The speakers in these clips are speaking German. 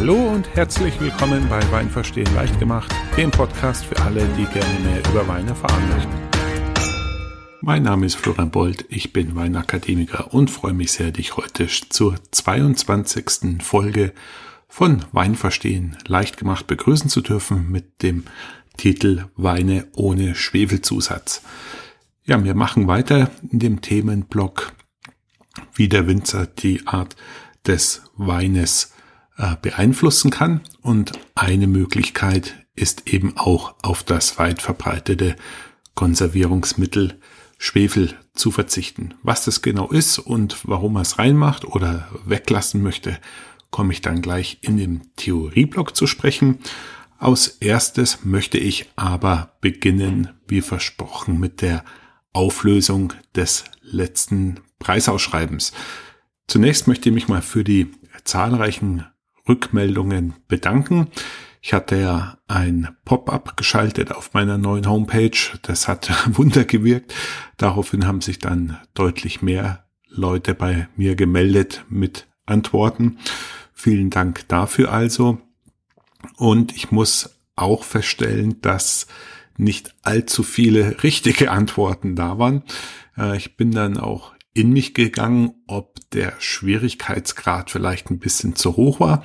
Hallo und herzlich willkommen bei Wein verstehen leicht gemacht, dem Podcast für alle, die gerne mehr über Wein erfahren möchten. Mein Name ist Florian Bold, ich bin Weinakademiker und freue mich sehr, dich heute zur 22. Folge von Wein verstehen leicht gemacht begrüßen zu dürfen mit dem Titel Weine ohne Schwefelzusatz. Ja, wir machen weiter in dem Themenblock, wie der Winzer die Art des Weines äh, beeinflussen kann. Und eine Möglichkeit ist eben auch auf das weit verbreitete Konservierungsmittel Schwefel zu verzichten. Was das genau ist und warum er es reinmacht oder weglassen möchte, komme ich dann gleich in dem Theorieblock zu sprechen. Aus erstes möchte ich aber beginnen, wie versprochen, mit der Auflösung des letzten Preisausschreibens. Zunächst möchte ich mich mal für die zahlreichen Rückmeldungen bedanken. Ich hatte ja ein Pop-up geschaltet auf meiner neuen Homepage. Das hat Wunder gewirkt. Daraufhin haben sich dann deutlich mehr Leute bei mir gemeldet mit Antworten. Vielen Dank dafür also. Und ich muss auch feststellen, dass nicht allzu viele richtige Antworten da waren. Äh, ich bin dann auch in mich gegangen, ob der Schwierigkeitsgrad vielleicht ein bisschen zu hoch war.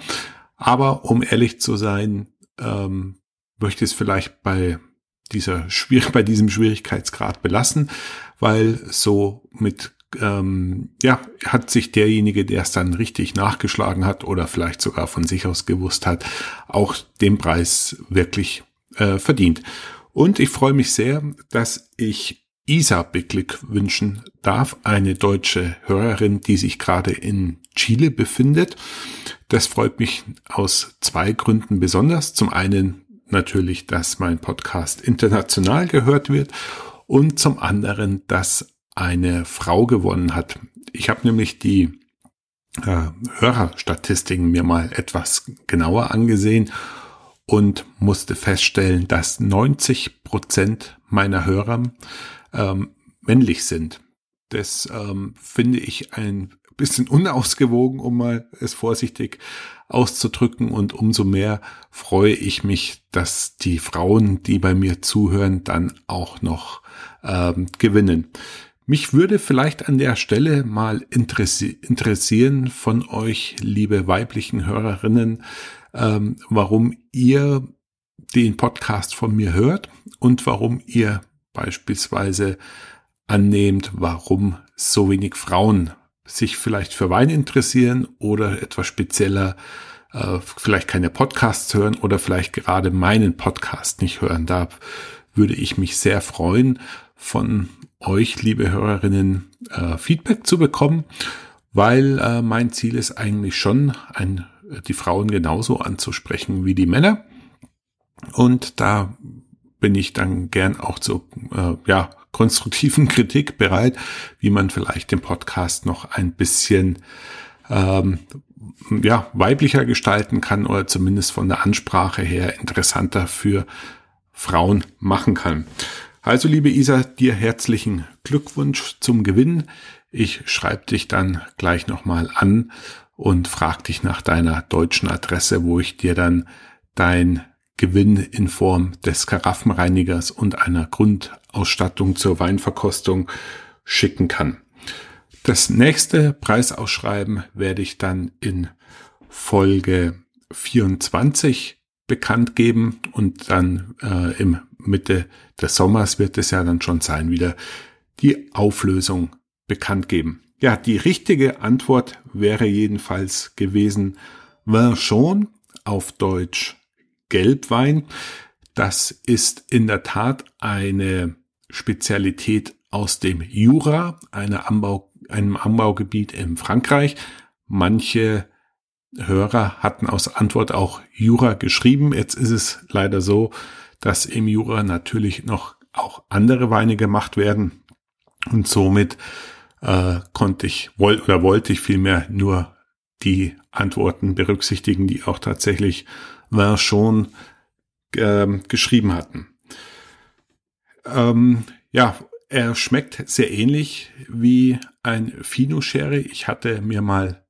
Aber um ehrlich zu sein, ähm, möchte ich es vielleicht bei dieser schwierig bei diesem Schwierigkeitsgrad belassen, weil so mit ähm, ja hat sich derjenige, der es dann richtig nachgeschlagen hat oder vielleicht sogar von sich aus gewusst hat, auch den Preis wirklich äh, verdient. Und ich freue mich sehr, dass ich Isa beglückwünschen darf, eine deutsche Hörerin, die sich gerade in Chile befindet. Das freut mich aus zwei Gründen besonders. Zum einen natürlich, dass mein Podcast international gehört wird und zum anderen, dass eine Frau gewonnen hat. Ich habe nämlich die äh, Hörerstatistiken mir mal etwas genauer angesehen und musste feststellen, dass 90 Prozent meiner Hörer ähm, männlich sind. Das ähm, finde ich ein bisschen unausgewogen, um mal es vorsichtig auszudrücken. Und umso mehr freue ich mich, dass die Frauen, die bei mir zuhören, dann auch noch ähm, gewinnen. Mich würde vielleicht an der Stelle mal interessi interessieren von euch, liebe weiblichen Hörerinnen, ähm, warum ihr den Podcast von mir hört und warum ihr beispielsweise annehmt, warum so wenig Frauen sich vielleicht für Wein interessieren oder etwas spezieller äh, vielleicht keine Podcasts hören oder vielleicht gerade meinen Podcast nicht hören darf, würde ich mich sehr freuen, von euch, liebe Hörerinnen, äh, Feedback zu bekommen, weil äh, mein Ziel ist eigentlich schon, ein, die Frauen genauso anzusprechen wie die Männer. Und da bin ich dann gern auch zu äh, ja, konstruktiven Kritik bereit, wie man vielleicht den Podcast noch ein bisschen ähm, ja, weiblicher gestalten kann oder zumindest von der Ansprache her interessanter für Frauen machen kann. Also liebe Isa, dir herzlichen Glückwunsch zum Gewinn. Ich schreibe dich dann gleich nochmal an und frag dich nach deiner deutschen Adresse, wo ich dir dann dein Gewinn in Form des Karaffenreinigers und einer Grundausstattung zur Weinverkostung schicken kann. Das nächste Preisausschreiben werde ich dann in Folge 24 bekannt geben und dann äh, im Mitte des Sommers wird es ja dann schon sein, wieder die Auflösung bekannt geben. Ja, die richtige Antwort wäre jedenfalls gewesen Vin Jaune auf Deutsch Gelbwein. Das ist in der Tat eine Spezialität aus dem Jura, Anbau, einem Anbaugebiet in Frankreich. Manche Hörer hatten aus Antwort auch Jura geschrieben. Jetzt ist es leider so, dass im Jura natürlich noch auch andere Weine gemacht werden. Und somit äh, konnte ich, woll, oder wollte ich vielmehr nur die Antworten berücksichtigen, die auch tatsächlich Vin schon äh, geschrieben hatten. Ähm, ja, er schmeckt sehr ähnlich wie ein Fino Sherry. Ich hatte mir mal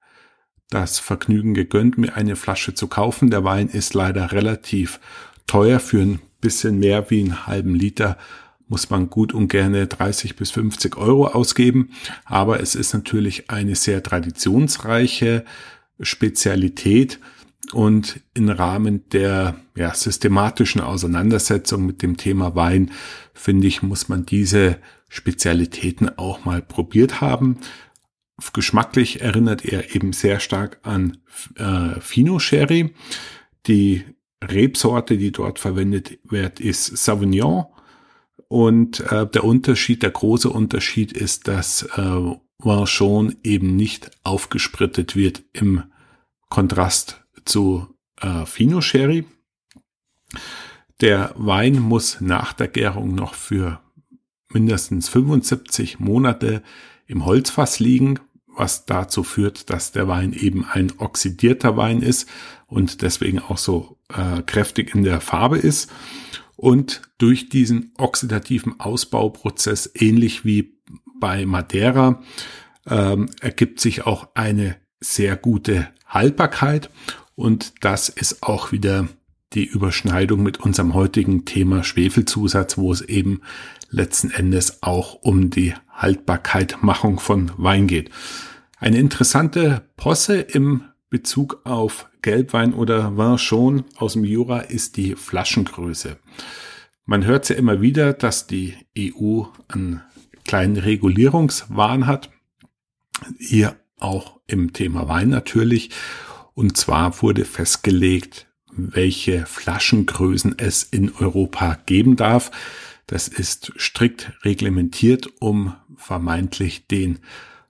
das Vergnügen gegönnt, mir eine Flasche zu kaufen. Der Wein ist leider relativ teuer. Für ein bisschen mehr wie einen halben Liter muss man gut und gerne 30 bis 50 Euro ausgeben. Aber es ist natürlich eine sehr traditionsreiche Spezialität und im Rahmen der ja, systematischen Auseinandersetzung mit dem Thema Wein, finde ich, muss man diese Spezialitäten auch mal probiert haben. Geschmacklich erinnert er eben sehr stark an äh, Fino Sherry. Die Rebsorte, die dort verwendet wird, ist Sauvignon. Und äh, der Unterschied, der große Unterschied ist, dass äh, Vanchon eben nicht aufgesprittet wird im Kontrast zu äh, Fino Sherry. Der Wein muss nach der Gärung noch für mindestens 75 Monate im Holzfass liegen, was dazu führt, dass der Wein eben ein oxidierter Wein ist und deswegen auch so äh, kräftig in der Farbe ist. Und durch diesen oxidativen Ausbauprozess, ähnlich wie bei Madeira, ähm, ergibt sich auch eine sehr gute Haltbarkeit. Und das ist auch wieder die Überschneidung mit unserem heutigen Thema Schwefelzusatz, wo es eben letzten Endes auch um die Haltbarkeitmachung von Wein geht. Eine interessante Posse im Bezug auf Gelbwein oder Vin schon aus dem Jura ist die Flaschengröße. Man hört ja immer wieder, dass die EU einen kleinen Regulierungswahn hat. Hier auch im Thema Wein natürlich. Und zwar wurde festgelegt, welche Flaschengrößen es in Europa geben darf. Das ist strikt reglementiert, um vermeintlich den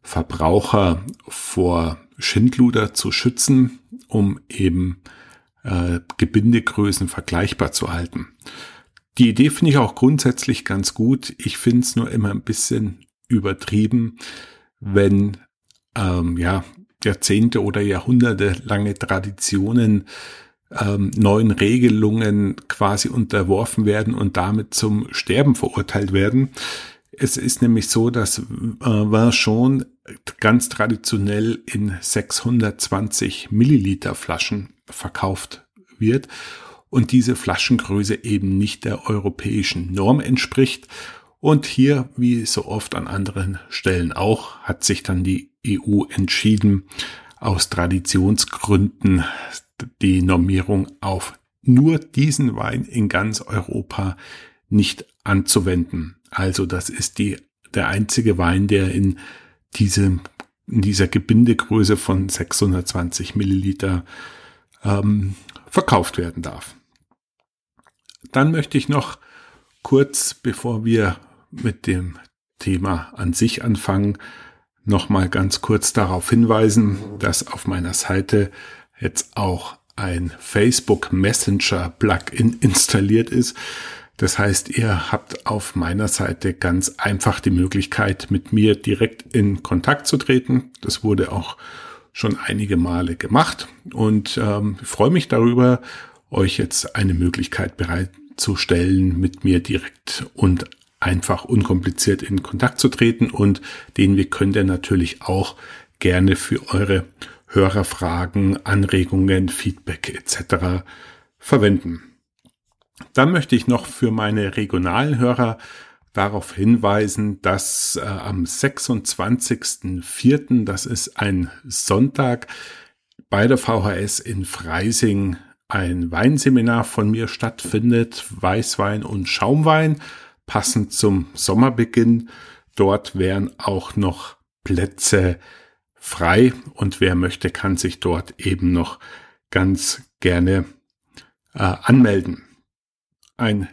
Verbraucher vor Schindluder zu schützen, um eben äh, Gebindegrößen vergleichbar zu halten. Die Idee finde ich auch grundsätzlich ganz gut. Ich finde es nur immer ein bisschen übertrieben, wenn ähm, ja Jahrzehnte oder Jahrhunderte lange Traditionen ähm, neuen Regelungen quasi unterworfen werden und damit zum Sterben verurteilt werden. Es ist nämlich so, dass äh, Vin ganz traditionell in 620 Milliliter Flaschen verkauft wird und diese Flaschengröße eben nicht der europäischen Norm entspricht. Und hier, wie so oft an anderen Stellen auch, hat sich dann die EU entschieden, aus Traditionsgründen die Normierung auf nur diesen Wein in ganz Europa nicht anzuwenden. Also das ist die, der einzige Wein, der in diesem, in dieser Gebindegröße von 620 Milliliter ähm, verkauft werden darf. Dann möchte ich noch kurz, bevor wir mit dem Thema an sich anfangen, noch mal ganz kurz darauf hinweisen, dass auf meiner Seite jetzt auch ein Facebook Messenger Plugin installiert ist. Das heißt, ihr habt auf meiner Seite ganz einfach die Möglichkeit, mit mir direkt in Kontakt zu treten. Das wurde auch schon einige Male gemacht und ähm, freue mich darüber, euch jetzt eine Möglichkeit bereitzustellen, mit mir direkt und einfach unkompliziert in Kontakt zu treten und den Weg könnt ihr natürlich auch gerne für eure Hörerfragen, Anregungen, Feedback etc. verwenden. Dann möchte ich noch für meine regionalen Hörer darauf hinweisen, dass äh, am 26.04., das ist ein Sonntag, bei der VHS in Freising ein Weinseminar von mir stattfindet, Weißwein und Schaumwein, passend zum Sommerbeginn. Dort wären auch noch Plätze frei und wer möchte, kann sich dort eben noch ganz gerne äh, anmelden. Ein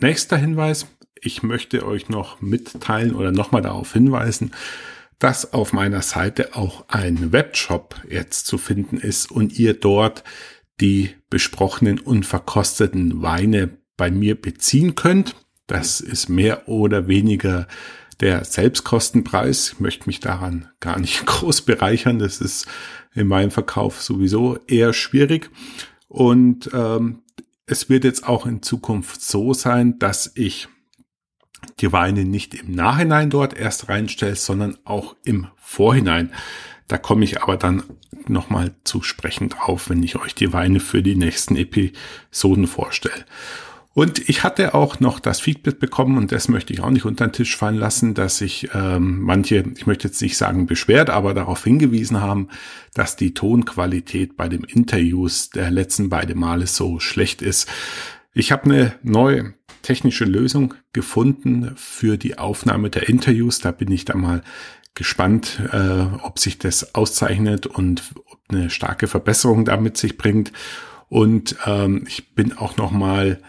nächster Hinweis, ich möchte euch noch mitteilen oder nochmal darauf hinweisen, dass auf meiner Seite auch ein Webshop jetzt zu finden ist und ihr dort die besprochenen und verkosteten Weine bei mir beziehen könnt. Das ist mehr oder weniger der Selbstkostenpreis. Ich möchte mich daran gar nicht groß bereichern. Das ist in meinem Verkauf sowieso eher schwierig. Und ähm, es wird jetzt auch in Zukunft so sein, dass ich die Weine nicht im Nachhinein dort erst reinstelle, sondern auch im Vorhinein. Da komme ich aber dann nochmal zu sprechen drauf, wenn ich euch die Weine für die nächsten Episoden vorstelle. Und ich hatte auch noch das Feedback bekommen, und das möchte ich auch nicht unter den Tisch fallen lassen, dass sich ähm, manche, ich möchte jetzt nicht sagen beschwert, aber darauf hingewiesen haben, dass die Tonqualität bei dem Interviews der letzten beiden Male so schlecht ist. Ich habe eine neue technische Lösung gefunden für die Aufnahme der Interviews. Da bin ich dann mal gespannt, äh, ob sich das auszeichnet und ob eine starke Verbesserung damit sich bringt. Und ähm, ich bin auch noch mal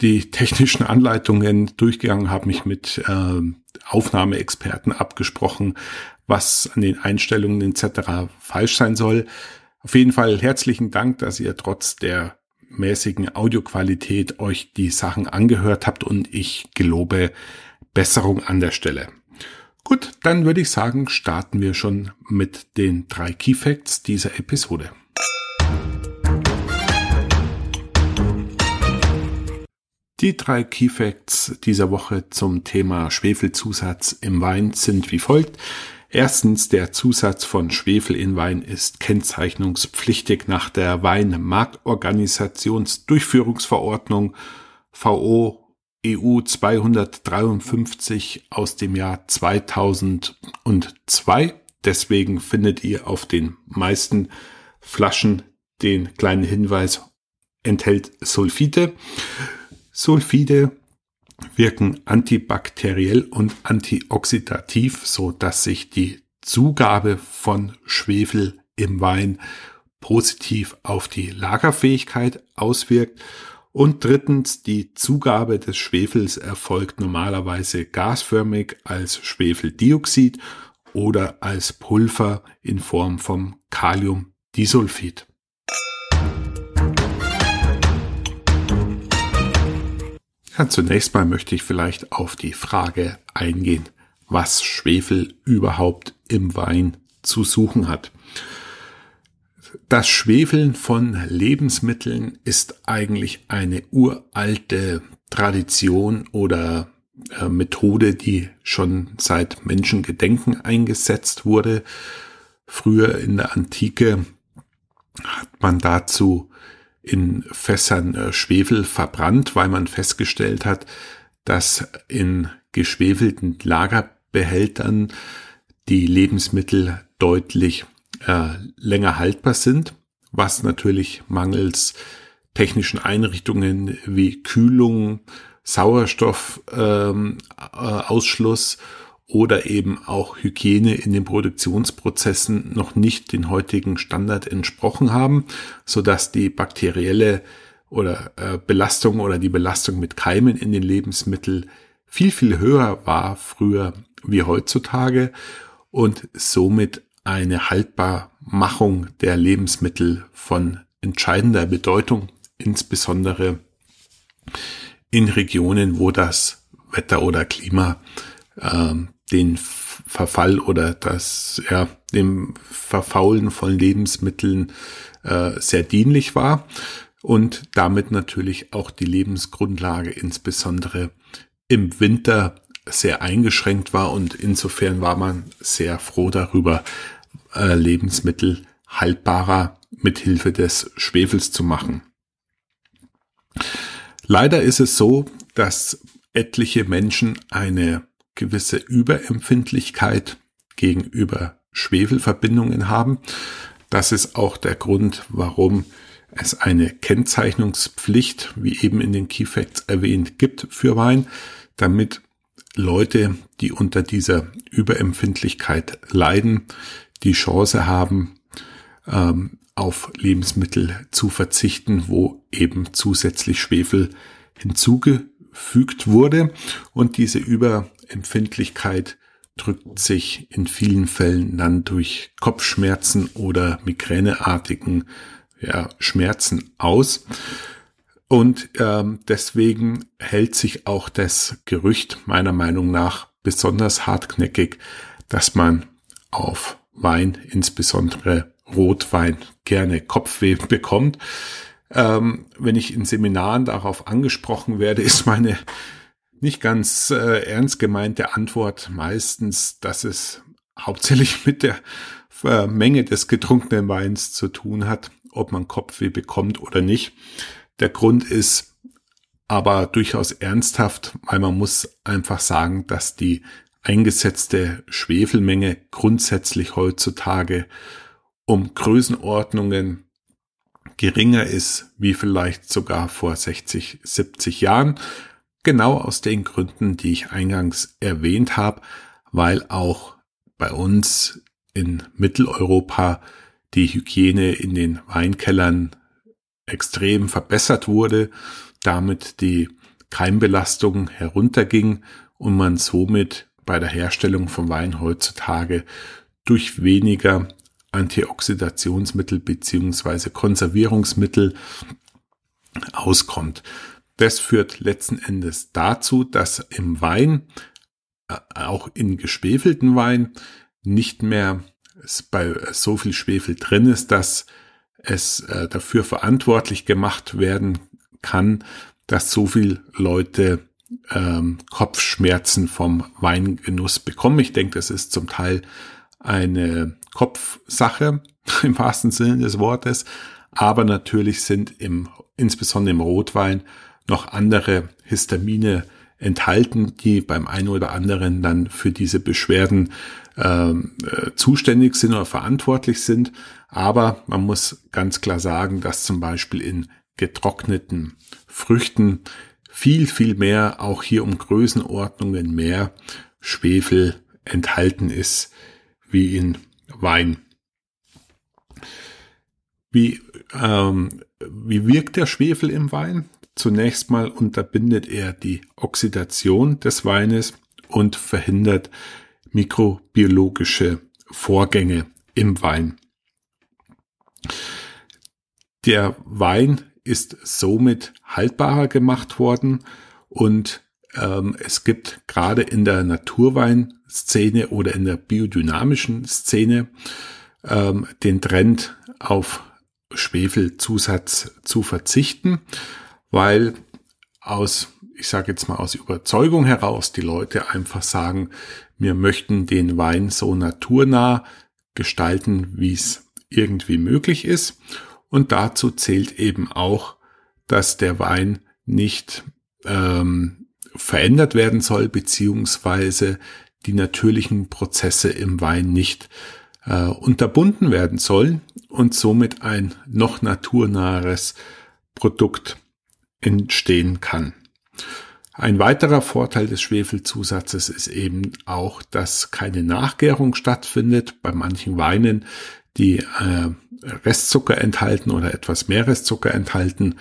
die technischen Anleitungen durchgegangen, habe mich mit äh, Aufnahmeexperten abgesprochen, was an den Einstellungen etc. falsch sein soll. Auf jeden Fall herzlichen Dank, dass ihr trotz der mäßigen Audioqualität euch die Sachen angehört habt und ich gelobe Besserung an der Stelle. Gut, dann würde ich sagen, starten wir schon mit den drei Key Facts dieser Episode. Die drei Key Facts dieser Woche zum Thema Schwefelzusatz im Wein sind wie folgt. Erstens, der Zusatz von Schwefel in Wein ist kennzeichnungspflichtig nach der Weinmarktorganisationsdurchführungsverordnung VO EU 253 aus dem Jahr 2002. Deswegen findet ihr auf den meisten Flaschen den kleinen Hinweis enthält Sulfite. Sulfide wirken antibakteriell und antioxidativ, so dass sich die Zugabe von Schwefel im Wein positiv auf die Lagerfähigkeit auswirkt. Und drittens, die Zugabe des Schwefels erfolgt normalerweise gasförmig als Schwefeldioxid oder als Pulver in Form vom Kaliumdisulfid. Ja, zunächst mal möchte ich vielleicht auf die Frage eingehen, was Schwefel überhaupt im Wein zu suchen hat. Das Schwefeln von Lebensmitteln ist eigentlich eine uralte Tradition oder äh, Methode, die schon seit Menschengedenken eingesetzt wurde. Früher in der Antike hat man dazu in Fässern äh, Schwefel verbrannt, weil man festgestellt hat, dass in geschwefelten Lagerbehältern die Lebensmittel deutlich äh, länger haltbar sind, was natürlich mangels technischen Einrichtungen wie Kühlung, Sauerstoffausschluss ähm, äh, oder eben auch Hygiene in den Produktionsprozessen noch nicht den heutigen Standard entsprochen haben, so dass die bakterielle oder äh, Belastung oder die Belastung mit Keimen in den Lebensmitteln viel, viel höher war früher wie heutzutage und somit eine Haltbarmachung der Lebensmittel von entscheidender Bedeutung, insbesondere in Regionen, wo das Wetter oder Klima ähm, den Verfall oder das, ja, dem Verfaulen von Lebensmitteln äh, sehr dienlich war und damit natürlich auch die Lebensgrundlage insbesondere im Winter sehr eingeschränkt war und insofern war man sehr froh darüber, äh, Lebensmittel haltbarer mithilfe des Schwefels zu machen. Leider ist es so, dass etliche Menschen eine gewisse Überempfindlichkeit gegenüber Schwefelverbindungen haben. Das ist auch der Grund, warum es eine Kennzeichnungspflicht, wie eben in den Key Facts erwähnt, gibt für Wein, damit Leute, die unter dieser Überempfindlichkeit leiden, die Chance haben, ähm, auf Lebensmittel zu verzichten, wo eben zusätzlich Schwefel hinzugefügt wurde. Und diese Über Empfindlichkeit drückt sich in vielen Fällen dann durch Kopfschmerzen oder migräneartigen ja, Schmerzen aus. Und ähm, deswegen hält sich auch das Gerücht meiner Meinung nach besonders hartknäckig, dass man auf Wein, insbesondere Rotwein, gerne Kopfweh bekommt. Ähm, wenn ich in Seminaren darauf angesprochen werde, ist meine nicht ganz äh, ernst gemeinte Antwort meistens, dass es hauptsächlich mit der äh, Menge des getrunkenen Weins zu tun hat, ob man Kopfweh bekommt oder nicht. Der Grund ist aber durchaus ernsthaft, weil man muss einfach sagen, dass die eingesetzte Schwefelmenge grundsätzlich heutzutage um Größenordnungen geringer ist, wie vielleicht sogar vor 60, 70 Jahren. Genau aus den Gründen, die ich eingangs erwähnt habe, weil auch bei uns in Mitteleuropa die Hygiene in den Weinkellern extrem verbessert wurde, damit die Keimbelastung herunterging und man somit bei der Herstellung von Wein heutzutage durch weniger Antioxidationsmittel beziehungsweise Konservierungsmittel auskommt. Das führt letzten Endes dazu, dass im Wein, äh, auch in geschwefelten Wein, nicht mehr bei so viel Schwefel drin ist, dass es äh, dafür verantwortlich gemacht werden kann, dass so viel Leute ähm, Kopfschmerzen vom Weingenuss bekommen. Ich denke, das ist zum Teil eine Kopfsache im wahrsten Sinne des Wortes. Aber natürlich sind im, insbesondere im Rotwein noch andere Histamine enthalten, die beim einen oder anderen dann für diese Beschwerden ähm, äh, zuständig sind oder verantwortlich sind. Aber man muss ganz klar sagen, dass zum Beispiel in getrockneten Früchten viel, viel mehr, auch hier um Größenordnungen mehr Schwefel enthalten ist wie in Wein. Wie, ähm, wie wirkt der Schwefel im Wein? Zunächst mal unterbindet er die Oxidation des Weines und verhindert mikrobiologische Vorgänge im Wein. Der Wein ist somit haltbarer gemacht worden und ähm, es gibt gerade in der Naturweinszene oder in der biodynamischen Szene ähm, den Trend auf Schwefelzusatz zu verzichten, weil aus, ich sage jetzt mal aus Überzeugung heraus, die Leute einfach sagen, wir möchten den Wein so naturnah gestalten, wie es irgendwie möglich ist. Und dazu zählt eben auch, dass der Wein nicht ähm, verändert werden soll, beziehungsweise die natürlichen Prozesse im Wein nicht äh, unterbunden werden sollen und somit ein noch naturnaheres Produkt entstehen kann. Ein weiterer Vorteil des Schwefelzusatzes ist eben auch, dass keine Nachgärung stattfindet. Bei manchen Weinen, die äh, Restzucker enthalten oder etwas mehr Restzucker enthalten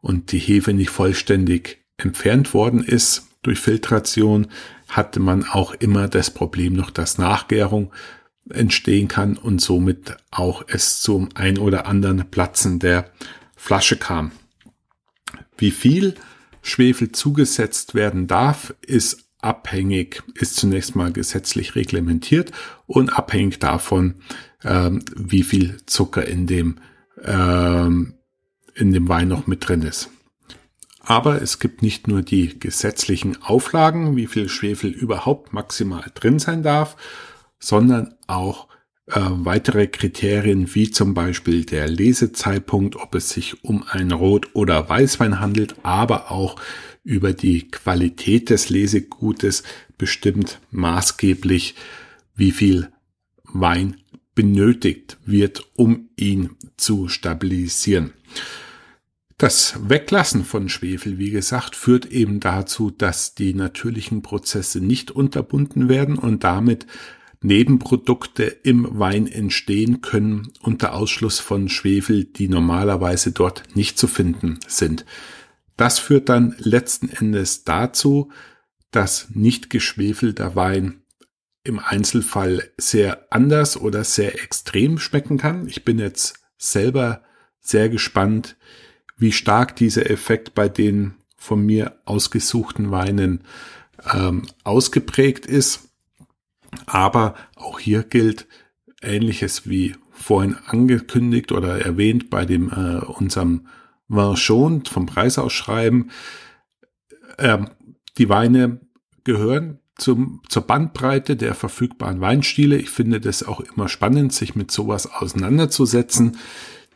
und die Hefe nicht vollständig entfernt worden ist durch Filtration, hatte man auch immer das Problem noch, dass Nachgärung entstehen kann und somit auch es zum ein oder anderen Platzen der Flasche kam. Wie viel Schwefel zugesetzt werden darf, ist abhängig, ist zunächst mal gesetzlich reglementiert und abhängig davon, ähm, wie viel Zucker in dem, ähm, in dem Wein noch mit drin ist. Aber es gibt nicht nur die gesetzlichen Auflagen, wie viel Schwefel überhaupt maximal drin sein darf, sondern auch äh, weitere Kriterien wie zum Beispiel der Lesezeitpunkt, ob es sich um ein Rot- oder Weißwein handelt, aber auch über die Qualität des Lesegutes bestimmt maßgeblich, wie viel Wein benötigt wird, um ihn zu stabilisieren. Das Weglassen von Schwefel, wie gesagt, führt eben dazu, dass die natürlichen Prozesse nicht unterbunden werden und damit Nebenprodukte im Wein entstehen können unter Ausschluss von Schwefel, die normalerweise dort nicht zu finden sind. Das führt dann letzten Endes dazu, dass nicht geschwefelter Wein im Einzelfall sehr anders oder sehr extrem schmecken kann. Ich bin jetzt selber sehr gespannt, wie stark dieser Effekt bei den von mir ausgesuchten Weinen ähm, ausgeprägt ist. Aber auch hier gilt Ähnliches wie vorhin angekündigt oder erwähnt bei dem äh, unserem Vin vom Preisausschreiben. Ähm, die Weine gehören zum, zur Bandbreite der verfügbaren Weinstile. Ich finde das auch immer spannend, sich mit sowas auseinanderzusetzen.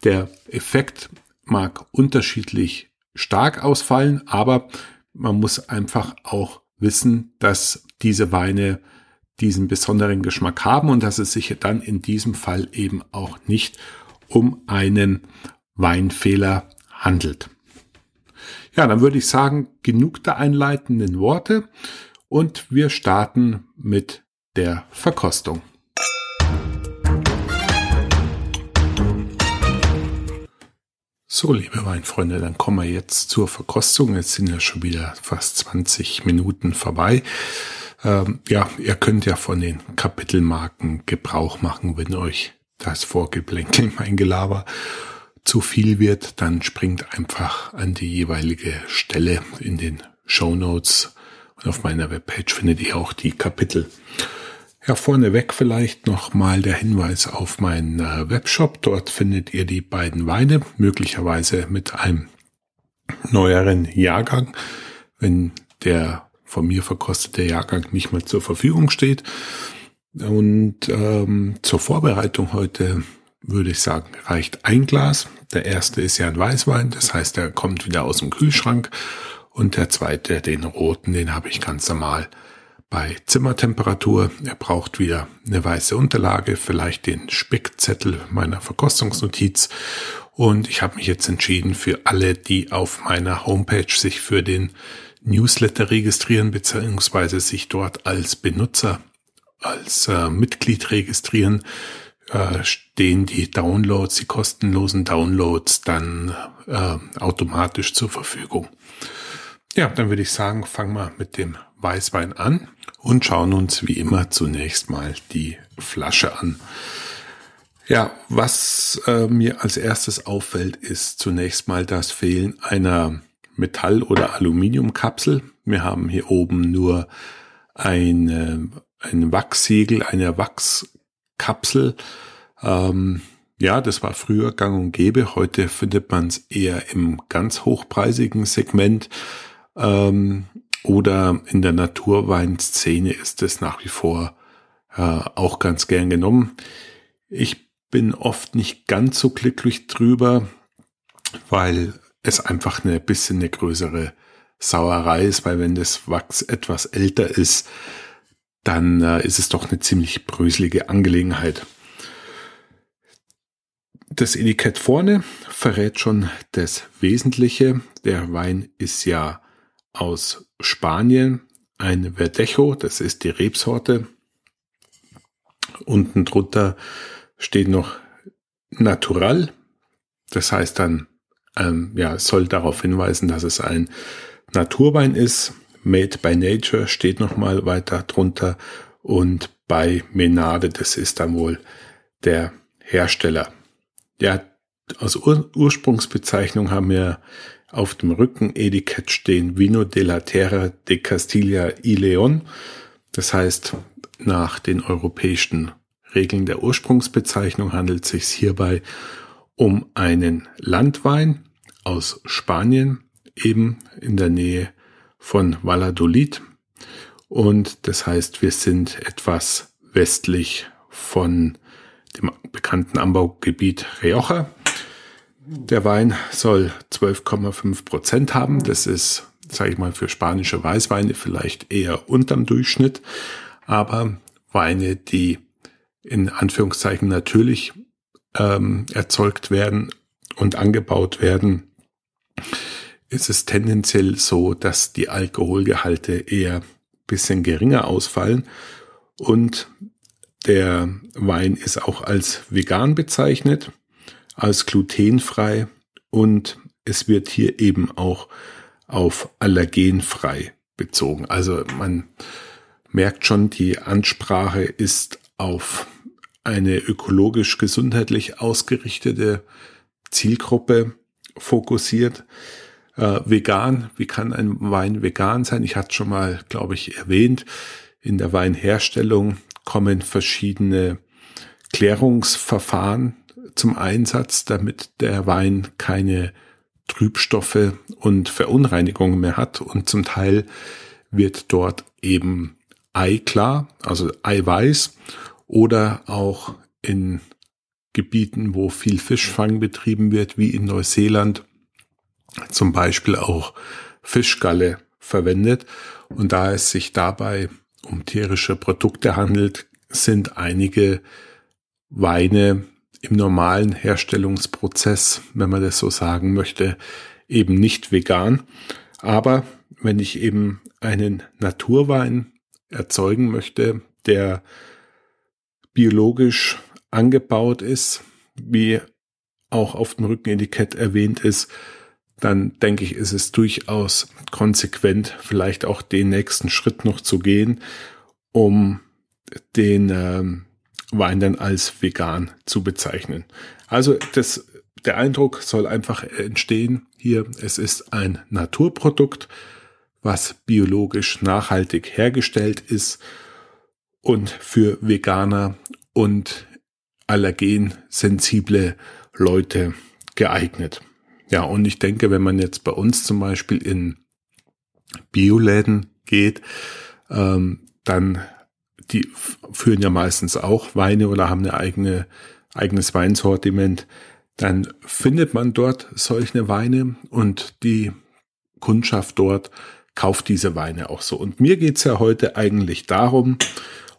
Der Effekt mag unterschiedlich stark ausfallen, aber man muss einfach auch wissen, dass diese Weine diesen besonderen Geschmack haben und dass es sich dann in diesem Fall eben auch nicht um einen Weinfehler handelt. Ja, dann würde ich sagen, genug der einleitenden Worte und wir starten mit der Verkostung. So, liebe Weinfreunde, dann kommen wir jetzt zur Verkostung. Jetzt sind ja schon wieder fast 20 Minuten vorbei. Ähm, ja, ihr könnt ja von den Kapitelmarken Gebrauch machen, wenn euch das Vorgeplänkel, mein Gelaber, zu viel wird, dann springt einfach an die jeweilige Stelle in den Show Notes und auf meiner Webpage findet ihr auch die Kapitel. Ja, vorneweg vielleicht nochmal der Hinweis auf meinen äh, Webshop. Dort findet ihr die beiden Weine, möglicherweise mit einem neueren Jahrgang, wenn der von mir verkostete Jahrgang nicht mehr zur Verfügung steht. Und ähm, zur Vorbereitung heute würde ich sagen, reicht ein Glas. Der erste ist ja ein Weißwein, das heißt, er kommt wieder aus dem Kühlschrank. Und der zweite, den roten, den habe ich ganz normal bei Zimmertemperatur. Er braucht wieder eine weiße Unterlage, vielleicht den Spickzettel meiner Verkostungsnotiz. Und ich habe mich jetzt entschieden für alle, die auf meiner Homepage sich für den Newsletter registrieren, beziehungsweise sich dort als Benutzer, als äh, Mitglied registrieren, äh, stehen die Downloads, die kostenlosen Downloads dann äh, automatisch zur Verfügung. Ja, dann würde ich sagen, fangen wir mit dem Weißwein an und schauen uns wie immer zunächst mal die Flasche an. Ja, was äh, mir als erstes auffällt, ist zunächst mal das Fehlen einer Metall- oder Aluminiumkapsel. Wir haben hier oben nur eine, ein Wachssiegel, eine Wachskapsel. Ähm, ja, das war früher gang und gäbe. Heute findet man es eher im ganz hochpreisigen Segment. Ähm, oder in der Naturweinszene ist es nach wie vor äh, auch ganz gern genommen. Ich bin oft nicht ganz so glücklich drüber, weil es einfach eine bisschen eine größere Sauerei ist, weil wenn das Wachs etwas älter ist, dann äh, ist es doch eine ziemlich bröselige Angelegenheit. Das Etikett vorne verrät schon das Wesentliche. Der Wein ist ja aus Spanien, ein Verdejo, das ist die Rebsorte. Unten drunter steht noch Natural, das heißt dann, ähm, ja, soll darauf hinweisen, dass es ein Naturwein ist. Made by Nature steht nochmal weiter drunter und bei Menade, das ist dann wohl der Hersteller. Ja, als Ur Ursprungsbezeichnung haben wir auf dem Rücken Etikett stehen Vino de la Terra de Castilla y León. Das heißt, nach den europäischen Regeln der Ursprungsbezeichnung handelt es sich hierbei um einen Landwein aus Spanien, eben in der Nähe von Valladolid. Und das heißt, wir sind etwas westlich von dem bekannten Anbaugebiet Rioja. Der Wein soll 12,5 Prozent haben. Das ist, sage ich mal, für spanische Weißweine vielleicht eher unterm Durchschnitt. Aber Weine, die in Anführungszeichen natürlich ähm, erzeugt werden und angebaut werden, ist es tendenziell so, dass die Alkoholgehalte eher bisschen geringer ausfallen und der Wein ist auch als vegan bezeichnet als glutenfrei und es wird hier eben auch auf allergenfrei bezogen. Also man merkt schon, die Ansprache ist auf eine ökologisch gesundheitlich ausgerichtete Zielgruppe fokussiert. Äh, vegan, wie kann ein Wein vegan sein? Ich hatte schon mal, glaube ich, erwähnt, in der Weinherstellung kommen verschiedene Klärungsverfahren zum Einsatz, damit der Wein keine Trübstoffe und Verunreinigungen mehr hat und zum Teil wird dort eben eiklar, also eiweiß, oder auch in Gebieten, wo viel Fischfang betrieben wird, wie in Neuseeland, zum Beispiel auch Fischgalle verwendet. Und da es sich dabei um tierische Produkte handelt, sind einige Weine im normalen Herstellungsprozess, wenn man das so sagen möchte, eben nicht vegan. Aber wenn ich eben einen Naturwein erzeugen möchte, der biologisch angebaut ist, wie auch auf dem Rückenetikett erwähnt ist, dann denke ich, ist es durchaus konsequent, vielleicht auch den nächsten Schritt noch zu gehen, um den ähm, Wein dann als vegan zu bezeichnen. Also das, der Eindruck soll einfach entstehen hier, es ist ein Naturprodukt, was biologisch nachhaltig hergestellt ist und für Veganer und allergensensible Leute geeignet. Ja, und ich denke, wenn man jetzt bei uns zum Beispiel in Bioläden geht, ähm, dann die führen ja meistens auch Weine oder haben eine eigene, eigenes Weinsortiment, dann findet man dort solche Weine und die Kundschaft dort kauft diese Weine auch so. Und mir geht's ja heute eigentlich darum,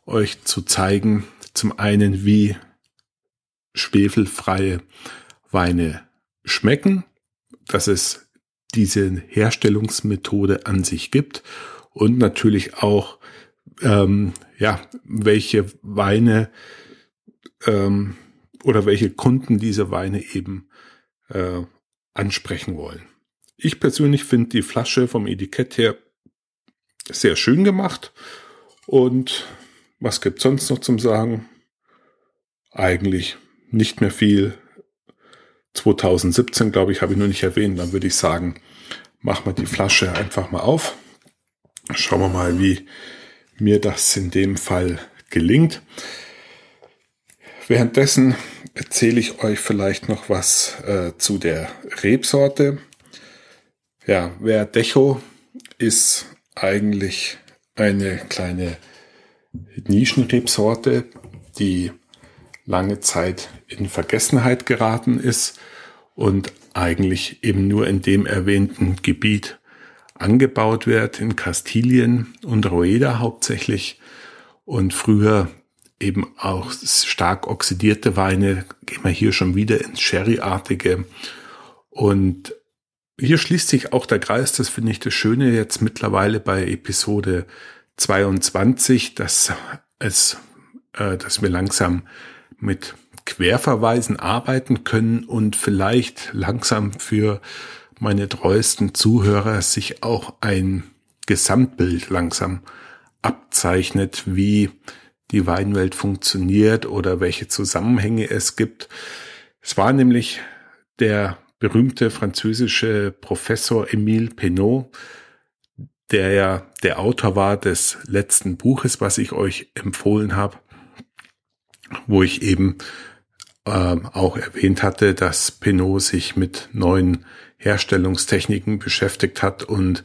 euch zu zeigen, zum einen, wie schwefelfreie Weine schmecken, dass es diese Herstellungsmethode an sich gibt und natürlich auch, ähm, ja, welche Weine ähm, oder welche Kunden diese Weine eben äh, ansprechen wollen. Ich persönlich finde die Flasche vom Etikett her sehr schön gemacht und was gibt sonst noch zum Sagen? Eigentlich nicht mehr viel. 2017, glaube ich, habe ich nur nicht erwähnt. Dann würde ich sagen, machen wir die Flasche einfach mal auf. Schauen wir mal, wie mir das in dem Fall gelingt. Währenddessen erzähle ich euch vielleicht noch was äh, zu der Rebsorte. Ja, Verdecho ist eigentlich eine kleine Nischenrebsorte, die lange Zeit in Vergessenheit geraten ist und eigentlich eben nur in dem erwähnten Gebiet angebaut wird, in Kastilien und Rueda hauptsächlich. Und früher eben auch stark oxidierte Weine, gehen wir hier schon wieder ins Sherry-artige. Und hier schließt sich auch der Kreis, das finde ich das Schöne jetzt mittlerweile bei Episode 22, dass es, äh, dass wir langsam mit Querverweisen arbeiten können und vielleicht langsam für meine treuesten Zuhörer sich auch ein Gesamtbild langsam abzeichnet, wie die Weinwelt funktioniert oder welche Zusammenhänge es gibt. Es war nämlich der berühmte französische Professor Émile Penot, der ja der Autor war des letzten Buches, was ich euch empfohlen habe, wo ich eben äh, auch erwähnt hatte, dass Pinot sich mit neuen Herstellungstechniken beschäftigt hat und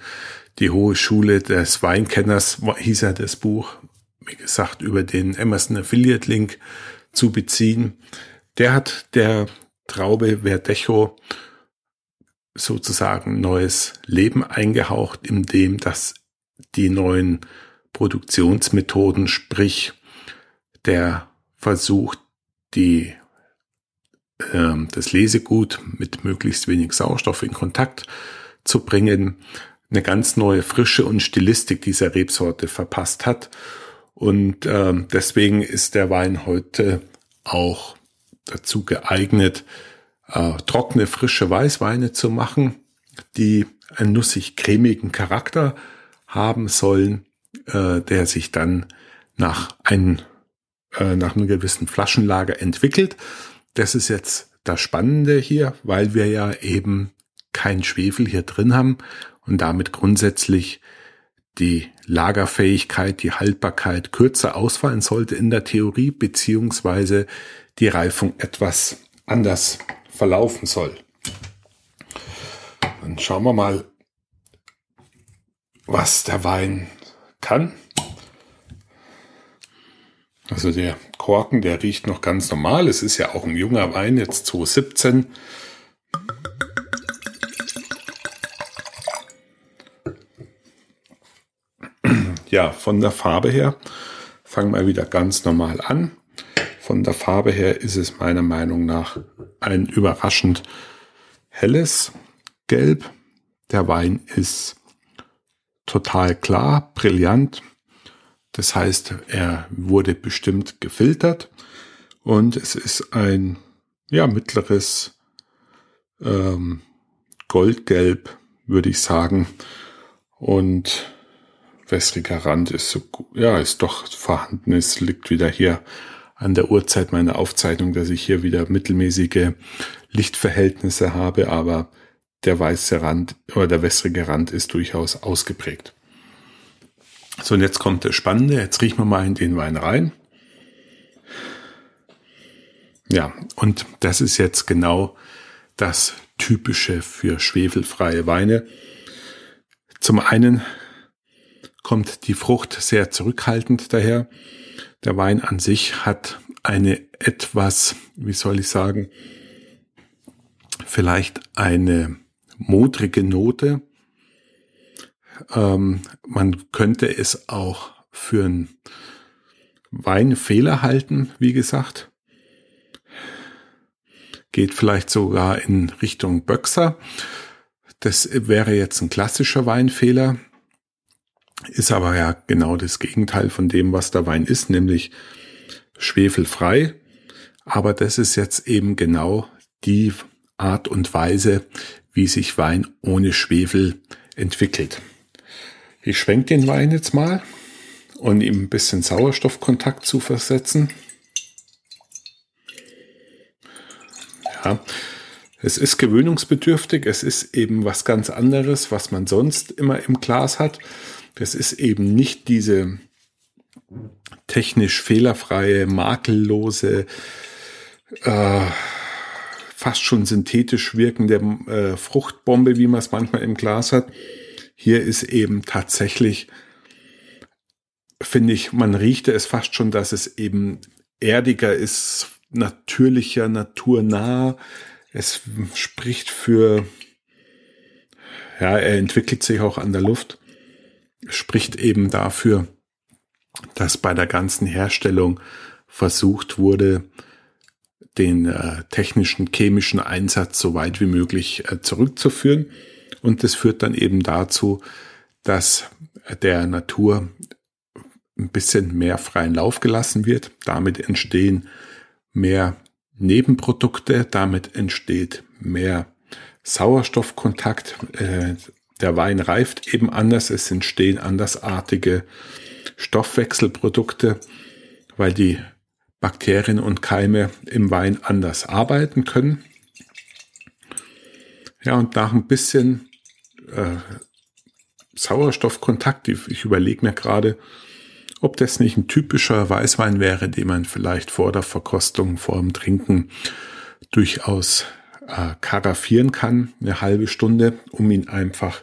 die Hohe Schule des Weinkenners hieß ja das Buch, wie gesagt, über den Emerson Affiliate Link zu beziehen. Der hat der Traube Verdecho sozusagen neues Leben eingehaucht, indem das die neuen Produktionsmethoden, sprich der versucht, die, äh, das Lesegut mit möglichst wenig Sauerstoff in Kontakt zu bringen, eine ganz neue Frische und Stilistik dieser Rebsorte verpasst hat. Und äh, deswegen ist der Wein heute auch dazu geeignet, äh, trockene, frische Weißweine zu machen, die einen nussig-cremigen Charakter haben sollen, äh, der sich dann nach einem äh, nach einem gewissen Flaschenlager entwickelt. Das ist jetzt das Spannende hier, weil wir ja eben kein Schwefel hier drin haben und damit grundsätzlich die Lagerfähigkeit, die Haltbarkeit kürzer ausfallen sollte in der Theorie, beziehungsweise die Reifung etwas anders verlaufen soll. Dann schauen wir mal, was der Wein kann. Also der Korken, der riecht noch ganz normal. Es ist ja auch ein junger Wein, jetzt 2017. Ja, von der Farbe her fangen wir wieder ganz normal an. Von der Farbe her ist es meiner Meinung nach ein überraschend helles Gelb. Der Wein ist total klar, brillant. Das heißt, er wurde bestimmt gefiltert und es ist ein ja mittleres ähm, Goldgelb, würde ich sagen. Und wässriger Rand ist so ja ist doch vorhanden. Es liegt wieder hier an der Uhrzeit meiner Aufzeichnung, dass ich hier wieder mittelmäßige Lichtverhältnisse habe, aber der weiße Rand oder der wässrige Rand ist durchaus ausgeprägt. So, und jetzt kommt das Spannende. Jetzt riechen wir mal in den Wein rein. Ja, und das ist jetzt genau das Typische für schwefelfreie Weine. Zum einen kommt die Frucht sehr zurückhaltend daher. Der Wein an sich hat eine etwas, wie soll ich sagen, vielleicht eine modrige Note. Ähm, man könnte es auch für einen Weinfehler halten, wie gesagt. Geht vielleicht sogar in Richtung Böxer. Das wäre jetzt ein klassischer Weinfehler. Ist aber ja genau das Gegenteil von dem, was der Wein ist, nämlich schwefelfrei. Aber das ist jetzt eben genau die Art und Weise, wie sich Wein ohne Schwefel entwickelt. Ich schwenke den Wein jetzt mal und ihm ein bisschen Sauerstoffkontakt zu versetzen. Ja, es ist gewöhnungsbedürftig. Es ist eben was ganz anderes, was man sonst immer im Glas hat. Das ist eben nicht diese technisch fehlerfreie, makellose, äh, fast schon synthetisch wirkende äh, Fruchtbombe, wie man es manchmal im Glas hat. Hier ist eben tatsächlich, finde ich, man riechte es fast schon, dass es eben erdiger ist, natürlicher, naturnah. Es spricht für, ja, er entwickelt sich auch an der Luft, spricht eben dafür, dass bei der ganzen Herstellung versucht wurde, den äh, technischen, chemischen Einsatz so weit wie möglich äh, zurückzuführen. Und das führt dann eben dazu, dass der Natur ein bisschen mehr freien Lauf gelassen wird. Damit entstehen mehr Nebenprodukte, damit entsteht mehr Sauerstoffkontakt. Äh, der Wein reift eben anders, es entstehen andersartige Stoffwechselprodukte, weil die Bakterien und Keime im Wein anders arbeiten können. Ja, und nach ein bisschen äh, Sauerstoffkontakt, ich überlege mir gerade, ob das nicht ein typischer Weißwein wäre, den man vielleicht vor der Verkostung, vor dem Trinken durchaus äh, karaffieren kann, eine halbe Stunde, um ihn einfach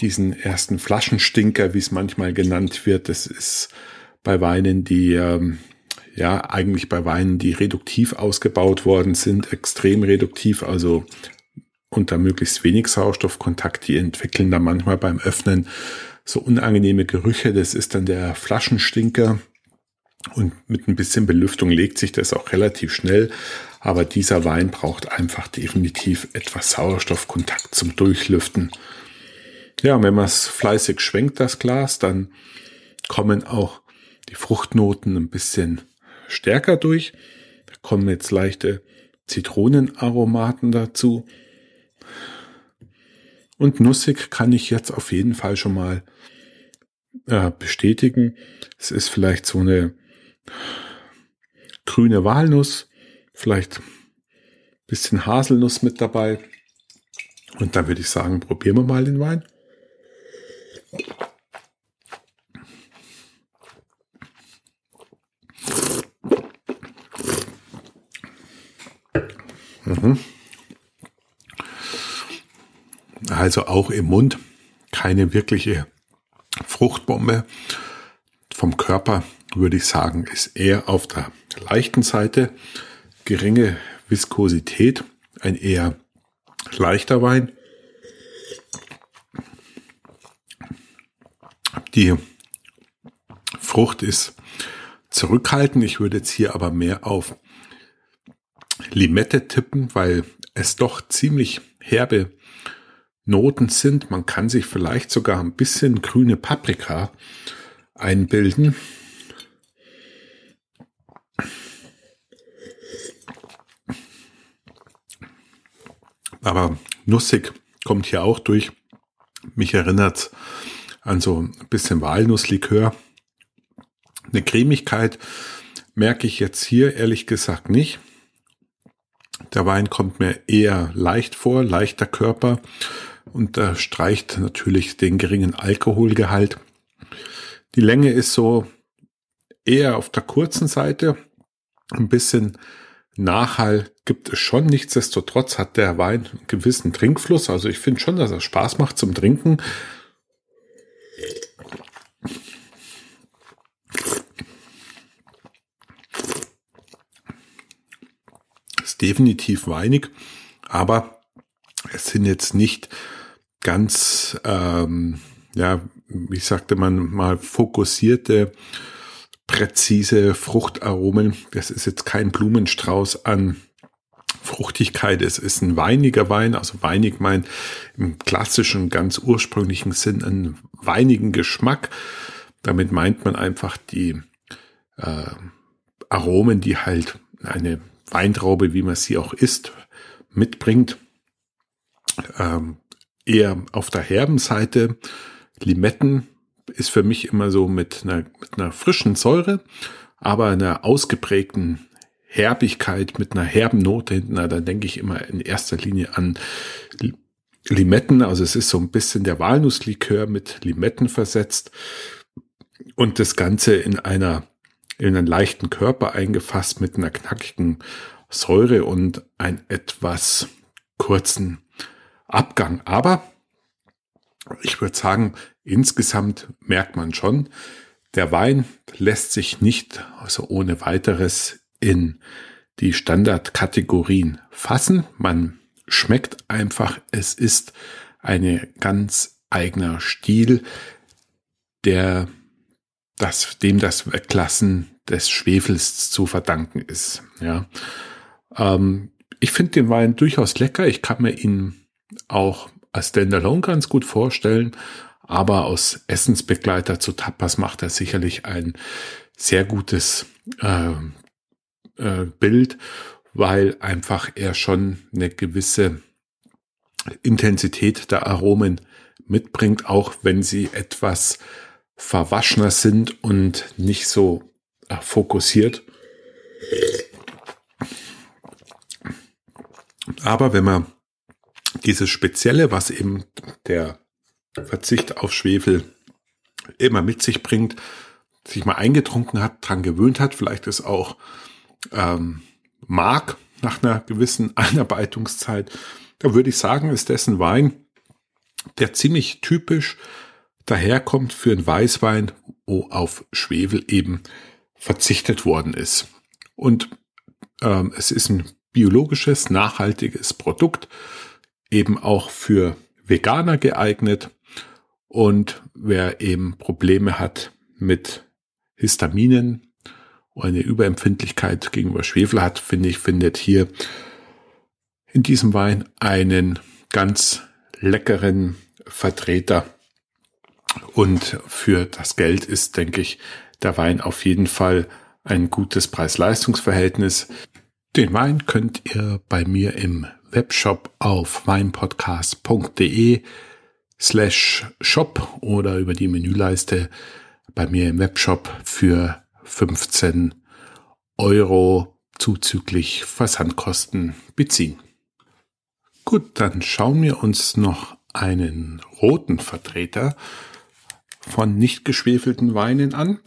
diesen ersten Flaschenstinker, wie es manchmal genannt wird, das ist bei Weinen, die ähm, ja eigentlich bei Weinen, die reduktiv ausgebaut worden sind, extrem reduktiv, also unter möglichst wenig Sauerstoffkontakt, die entwickeln da manchmal beim Öffnen so unangenehme Gerüche. Das ist dann der Flaschenstinker. Und mit ein bisschen Belüftung legt sich das auch relativ schnell. Aber dieser Wein braucht einfach definitiv etwas Sauerstoffkontakt zum Durchlüften. Ja, wenn man es fleißig schwenkt, das Glas, dann kommen auch die Fruchtnoten ein bisschen stärker durch. Da kommen jetzt leichte Zitronenaromaten dazu. Und nussig kann ich jetzt auf jeden Fall schon mal äh, bestätigen. Es ist vielleicht so eine grüne Walnuss, vielleicht bisschen Haselnuss mit dabei. Und dann würde ich sagen, probieren wir mal den Wein. Also auch im Mund keine wirkliche Fruchtbombe. Vom Körper würde ich sagen, ist eher auf der leichten Seite. Geringe Viskosität, ein eher leichter Wein. Die Frucht ist zurückhaltend. Ich würde jetzt hier aber mehr auf Limette tippen, weil es doch ziemlich herbe Noten sind. Man kann sich vielleicht sogar ein bisschen grüne Paprika einbilden. Aber nussig kommt hier auch durch. Mich erinnert an so ein bisschen Walnusslikör. Eine Cremigkeit merke ich jetzt hier ehrlich gesagt nicht. Der Wein kommt mir eher leicht vor, leichter Körper und da streicht natürlich den geringen Alkoholgehalt. Die Länge ist so eher auf der kurzen Seite. Ein bisschen Nachhall gibt es schon. Nichtsdestotrotz hat der Wein einen gewissen Trinkfluss. Also ich finde schon, dass er Spaß macht zum Trinken. Ist definitiv weinig, aber es sind jetzt nicht ganz, ähm, ja, wie sagte man mal, fokussierte präzise Fruchtaromen. Das ist jetzt kein Blumenstrauß an Fruchtigkeit. Es ist ein weiniger Wein, also weinig meint im klassischen, ganz ursprünglichen Sinn einen weinigen Geschmack. Damit meint man einfach die äh, Aromen, die halt eine Weintraube, wie man sie auch isst, mitbringt. Ähm, eher auf der herben Seite. Limetten ist für mich immer so mit einer, mit einer frischen Säure, aber einer ausgeprägten Herbigkeit mit einer herben Note hinten. Da denke ich immer in erster Linie an Limetten. Also es ist so ein bisschen der Walnusslikör mit Limetten versetzt und das Ganze in einer in einen leichten Körper eingefasst mit einer knackigen Säure und ein etwas kurzen Abgang. Aber ich würde sagen, insgesamt merkt man schon, der Wein lässt sich nicht also ohne weiteres in die Standardkategorien fassen. Man schmeckt einfach, es ist eine ganz eigener Stil, der das, dem das Weglassen des Schwefels zu verdanken ist. Ja, ähm, ich finde den Wein durchaus lecker. Ich kann mir ihn auch als Standalone ganz gut vorstellen, aber aus Essensbegleiter zu Tapas macht er sicherlich ein sehr gutes äh, äh, Bild, weil einfach er schon eine gewisse Intensität der Aromen mitbringt, auch wenn sie etwas verwaschener sind und nicht so äh, fokussiert. Aber wenn man dieses Spezielle, was eben der Verzicht auf Schwefel immer mit sich bringt, sich mal eingetrunken hat, dran gewöhnt hat, vielleicht es auch ähm, mag nach einer gewissen Einarbeitungszeit, da würde ich sagen, ist dessen Wein, der ziemlich typisch daherkommt für einen Weißwein, wo auf Schwefel eben verzichtet worden ist. Und ähm, es ist ein biologisches, nachhaltiges Produkt, eben auch für Veganer geeignet. Und wer eben Probleme hat mit Histaminen oder eine Überempfindlichkeit gegenüber Schwefel hat, finde ich, findet hier in diesem Wein einen ganz leckeren Vertreter. Und für das Geld ist, denke ich, der Wein auf jeden Fall ein gutes Preis-Leistungs-Verhältnis. Den Wein könnt ihr bei mir im Webshop auf weinpodcast.de slash shop oder über die Menüleiste bei mir im Webshop für 15 Euro zuzüglich Versandkosten beziehen. Gut, dann schauen wir uns noch einen roten Vertreter von nicht geschwefelten Weinen an.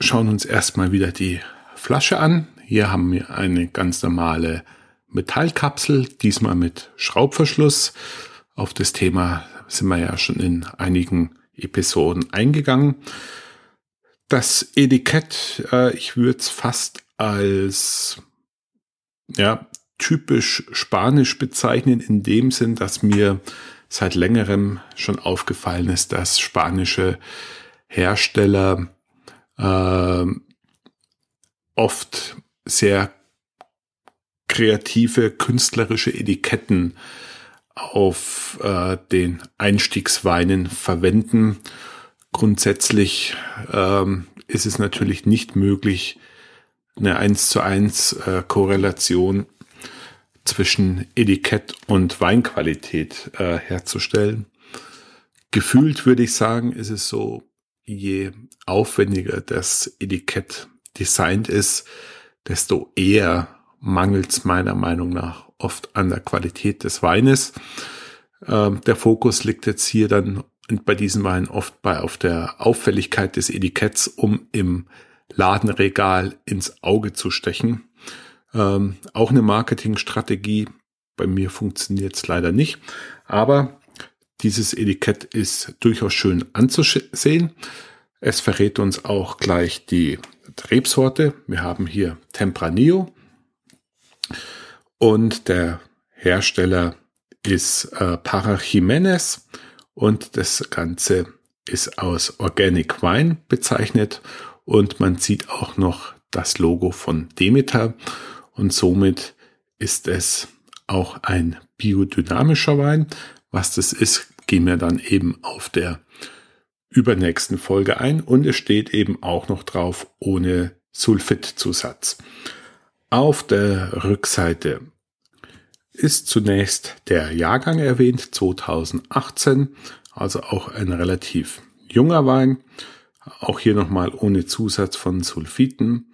Schauen uns erstmal wieder die Flasche an. Hier haben wir eine ganz normale Metallkapsel, diesmal mit Schraubverschluss. Auf das Thema sind wir ja schon in einigen Episoden eingegangen. Das Etikett, äh, ich würde es fast als ja, typisch spanisch bezeichnen, in dem Sinn, dass mir seit längerem schon aufgefallen ist, dass spanische Hersteller äh, oft sehr kreative, künstlerische Etiketten auf äh, den Einstiegsweinen verwenden. Grundsätzlich ähm, ist es natürlich nicht möglich, eine 1 zu 1 äh, Korrelation zwischen Etikett und Weinqualität äh, herzustellen. Gefühlt würde ich sagen, ist es so, je aufwendiger das Etikett designt ist, desto eher mangelt es meiner Meinung nach oft an der Qualität des Weines. Ähm, der Fokus liegt jetzt hier dann bei diesem Wein oft bei auf der Auffälligkeit des Etiketts, um im Ladenregal ins Auge zu stechen. Ähm, auch eine Marketingstrategie. Bei mir funktioniert es leider nicht. Aber dieses Etikett ist durchaus schön anzusehen. Es verrät uns auch gleich die Rebsorte. Wir haben hier Tempranillo und der Hersteller ist äh, Para Jiménez und das Ganze ist aus Organic Wine bezeichnet und man sieht auch noch das Logo von Demeter und somit ist es auch ein biodynamischer Wein. Was das ist, gehen wir dann eben auf der übernächsten Folge ein und es steht eben auch noch drauf ohne Sulfitzusatz. Auf der Rückseite ist zunächst der Jahrgang erwähnt, 2018, also auch ein relativ junger Wein. Auch hier nochmal ohne Zusatz von Sulfiten.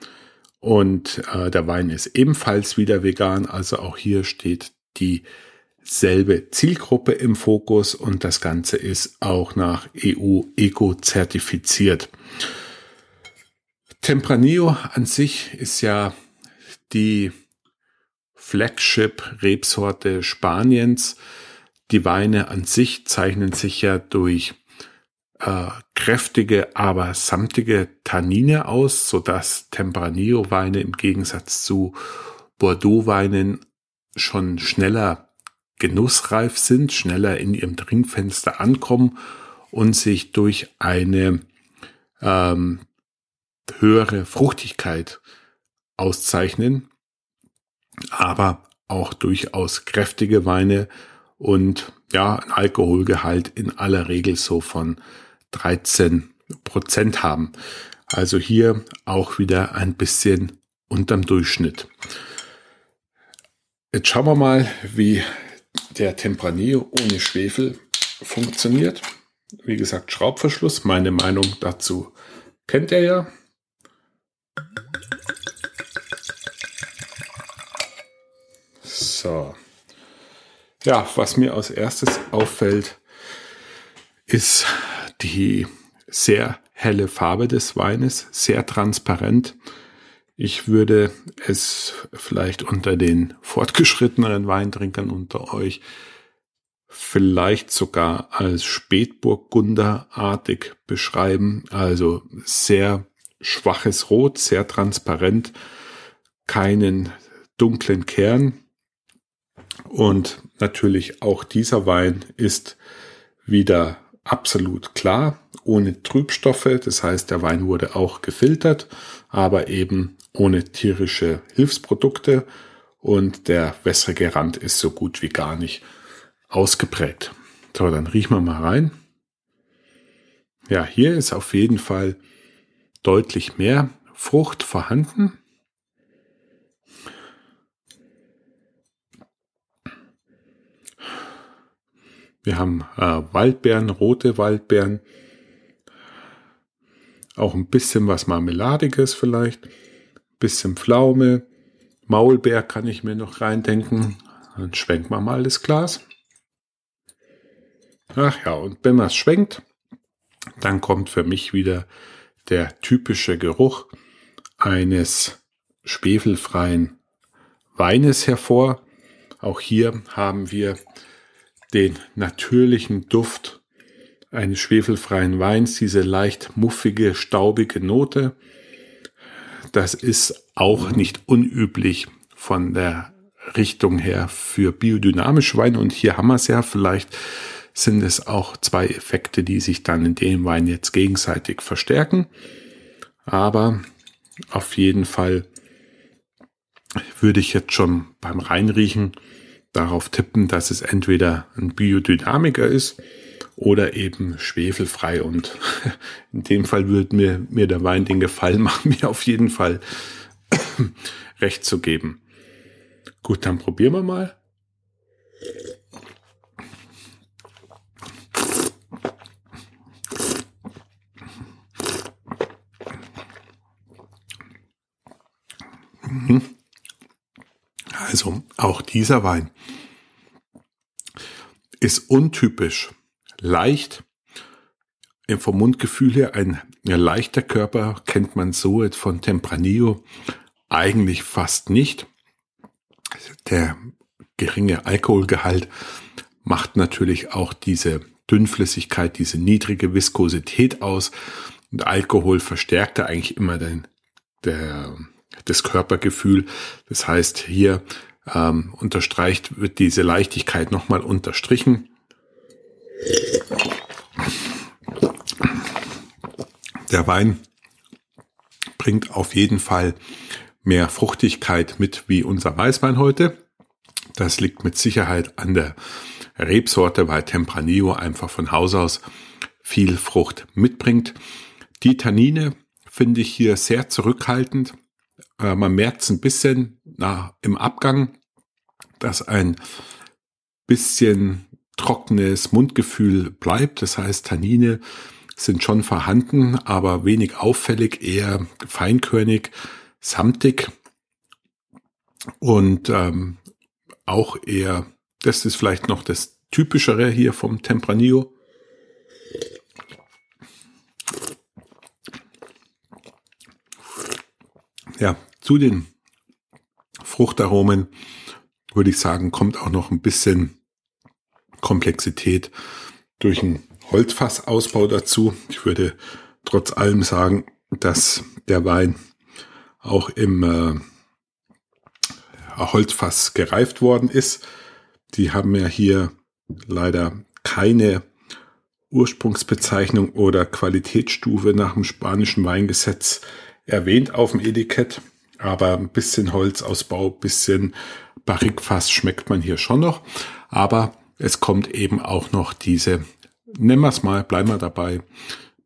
Und äh, der Wein ist ebenfalls wieder vegan, also auch hier steht dieselbe Zielgruppe im Fokus und das Ganze ist auch nach EU Eco zertifiziert. Tempranillo an sich ist ja die Flagship-Rebsorte Spaniens. Die Weine an sich zeichnen sich ja durch äh, kräftige, aber samtige Tannine aus, sodass Tempranillo-Weine im Gegensatz zu Bordeaux-Weinen schon schneller genussreif sind, schneller in ihrem Trinkfenster ankommen und sich durch eine ähm, höhere Fruchtigkeit auszeichnen, aber auch durchaus kräftige Weine und ja, ein Alkoholgehalt in aller Regel so von 13 Prozent haben. Also hier auch wieder ein bisschen unterm Durchschnitt. Jetzt schauen wir mal, wie der Tempranillo ohne Schwefel funktioniert. Wie gesagt, Schraubverschluss. Meine Meinung dazu kennt ihr ja. So. Ja, was mir als erstes auffällt, ist die sehr helle Farbe des Weines, sehr transparent. Ich würde es vielleicht unter den fortgeschritteneren Weintrinkern unter euch vielleicht sogar als Spätburgunderartig beschreiben. Also sehr schwaches Rot, sehr transparent, keinen dunklen Kern. Und natürlich auch dieser Wein ist wieder absolut klar, ohne Trübstoffe. Das heißt, der Wein wurde auch gefiltert, aber eben ohne tierische Hilfsprodukte. Und der wässrige Rand ist so gut wie gar nicht ausgeprägt. So, dann riechen wir mal rein. Ja, hier ist auf jeden Fall deutlich mehr Frucht vorhanden. Wir haben äh, Waldbeeren, rote Waldbeeren, auch ein bisschen was Marmeladiges vielleicht, bisschen Pflaume, Maulbeer kann ich mir noch reindenken. Dann schwenken wir mal das Glas. Ach ja, und wenn man es schwenkt, dann kommt für mich wieder der typische Geruch eines schwefelfreien Weines hervor. Auch hier haben wir den natürlichen Duft eines schwefelfreien Weins, diese leicht muffige, staubige Note. Das ist auch nicht unüblich von der Richtung her für biodynamische Weine. Und hier haben wir es ja. Vielleicht sind es auch zwei Effekte, die sich dann in dem Wein jetzt gegenseitig verstärken. Aber auf jeden Fall würde ich jetzt schon beim Reinriechen darauf tippen, dass es entweder ein Biodynamiker ist oder eben schwefelfrei. Und in dem Fall würde mir, mir der Wein den Gefallen machen, mir auf jeden Fall recht zu geben. Gut, dann probieren wir mal. Mhm. Also auch dieser Wein ist untypisch leicht. Vom Mundgefühl her ein leichter Körper kennt man so von Tempranillo eigentlich fast nicht. Der geringe Alkoholgehalt macht natürlich auch diese Dünnflüssigkeit, diese niedrige Viskosität aus. Und Alkohol verstärkte eigentlich immer den, der, das Körpergefühl. Das heißt, hier ähm, unterstreicht, wird diese Leichtigkeit nochmal unterstrichen. Der Wein bringt auf jeden Fall mehr Fruchtigkeit mit wie unser Weißwein heute. Das liegt mit Sicherheit an der Rebsorte, weil Tempranillo einfach von Haus aus viel Frucht mitbringt. Die Tannine finde ich hier sehr zurückhaltend. Äh, man merkt es ein bisschen nach, im Abgang, dass ein bisschen trockenes Mundgefühl bleibt. Das heißt, Tannine sind schon vorhanden, aber wenig auffällig, eher feinkörnig, samtig und ähm, auch eher, das ist vielleicht noch das typischere hier vom Tempranillo. Ja, zu den Fruchtaromen würde ich sagen, kommt auch noch ein bisschen Komplexität durch einen Holzfassausbau dazu. Ich würde trotz allem sagen, dass der Wein auch im äh, Holzfass gereift worden ist. Die haben ja hier leider keine Ursprungsbezeichnung oder Qualitätsstufe nach dem spanischen Weingesetz erwähnt auf dem Etikett, aber ein bisschen Holzausbau, bisschen Barrikfass schmeckt man hier schon noch, aber es kommt eben auch noch diese, nennen wir es mal, bleiben wir dabei,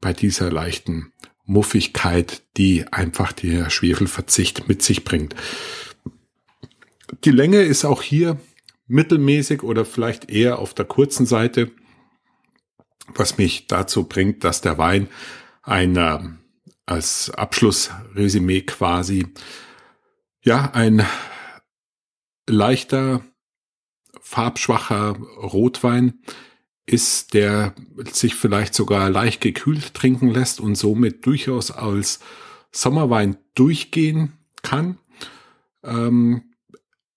bei dieser leichten Muffigkeit, die einfach der Schwefelverzicht mit sich bringt. Die Länge ist auch hier mittelmäßig oder vielleicht eher auf der kurzen Seite, was mich dazu bringt, dass der Wein ein äh, als Abschlussresümee quasi ja ein leichter farbschwacher Rotwein ist, der sich vielleicht sogar leicht gekühlt trinken lässt und somit durchaus als Sommerwein durchgehen kann. Ähm,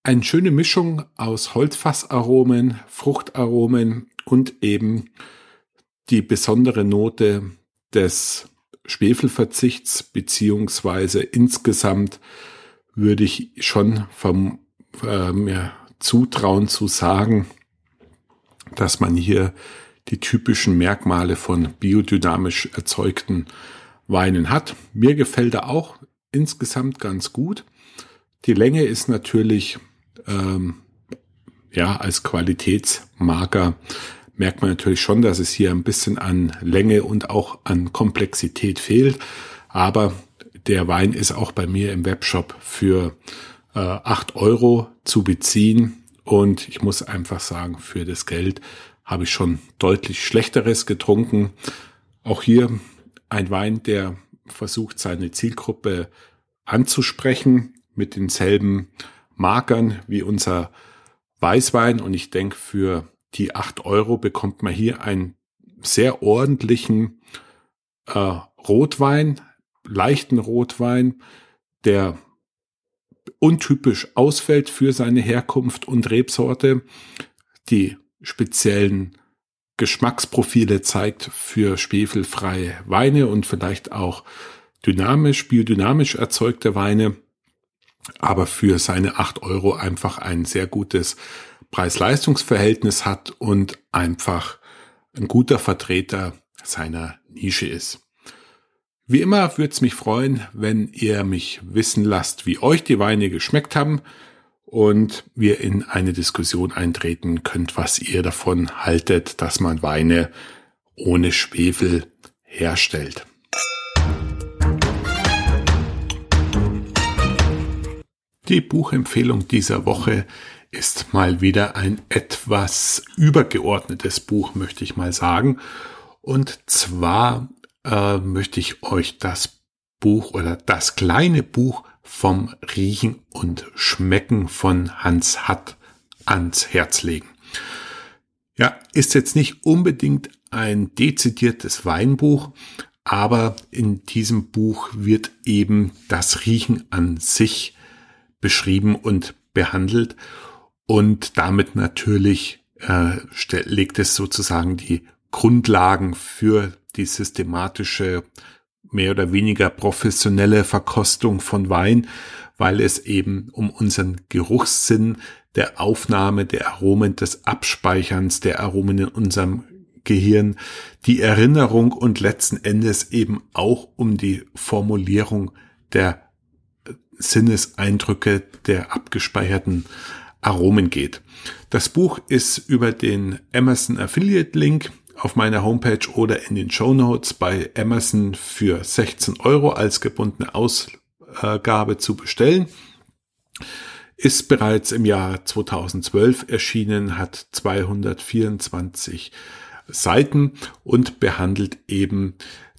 eine schöne Mischung aus Holzfassaromen, Fruchtaromen und eben die besondere Note des Schwefelverzichts beziehungsweise insgesamt würde ich schon vom äh, mir zutrauen zu sagen, dass man hier die typischen Merkmale von biodynamisch erzeugten Weinen hat. Mir gefällt er auch insgesamt ganz gut. Die Länge ist natürlich ähm, ja als Qualitätsmarker merkt man natürlich schon, dass es hier ein bisschen an Länge und auch an Komplexität fehlt. Aber der Wein ist auch bei mir im Webshop für äh, 8 Euro zu beziehen. Und ich muss einfach sagen, für das Geld habe ich schon deutlich schlechteres getrunken. Auch hier ein Wein, der versucht, seine Zielgruppe anzusprechen mit denselben Markern wie unser Weißwein. Und ich denke, für die 8 Euro bekommt man hier einen sehr ordentlichen äh, Rotwein, leichten Rotwein, der untypisch ausfällt für seine Herkunft und Rebsorte. Die speziellen Geschmacksprofile zeigt für schwefelfreie Weine und vielleicht auch dynamisch, biodynamisch erzeugte Weine, aber für seine acht Euro einfach ein sehr gutes Preis-Leistungs-Verhältnis hat und einfach ein guter Vertreter seiner Nische ist. Wie immer würde es mich freuen, wenn ihr mich wissen lasst, wie euch die Weine geschmeckt haben und wir in eine Diskussion eintreten könnt, was ihr davon haltet, dass man Weine ohne Schwefel herstellt. Die Buchempfehlung dieser Woche ist mal wieder ein etwas übergeordnetes Buch, möchte ich mal sagen. Und zwar äh, möchte ich euch das Buch oder das kleine Buch vom Riechen und Schmecken von Hans Hatt ans Herz legen. Ja, ist jetzt nicht unbedingt ein dezidiertes Weinbuch, aber in diesem Buch wird eben das Riechen an sich beschrieben und behandelt und damit natürlich äh, legt es sozusagen die Grundlagen für die systematische, mehr oder weniger professionelle Verkostung von Wein, weil es eben um unseren Geruchssinn der Aufnahme der Aromen, des Abspeicherns der Aromen in unserem Gehirn, die Erinnerung und letzten Endes eben auch um die Formulierung der Sinneseindrücke der abgespeicherten Aromen geht. Das Buch ist über den Amazon Affiliate Link auf meiner Homepage oder in den Show Notes bei Amazon für 16 Euro als gebundene Ausgabe zu bestellen. Ist bereits im Jahr 2012 erschienen, hat 224 Seiten und behandelt eben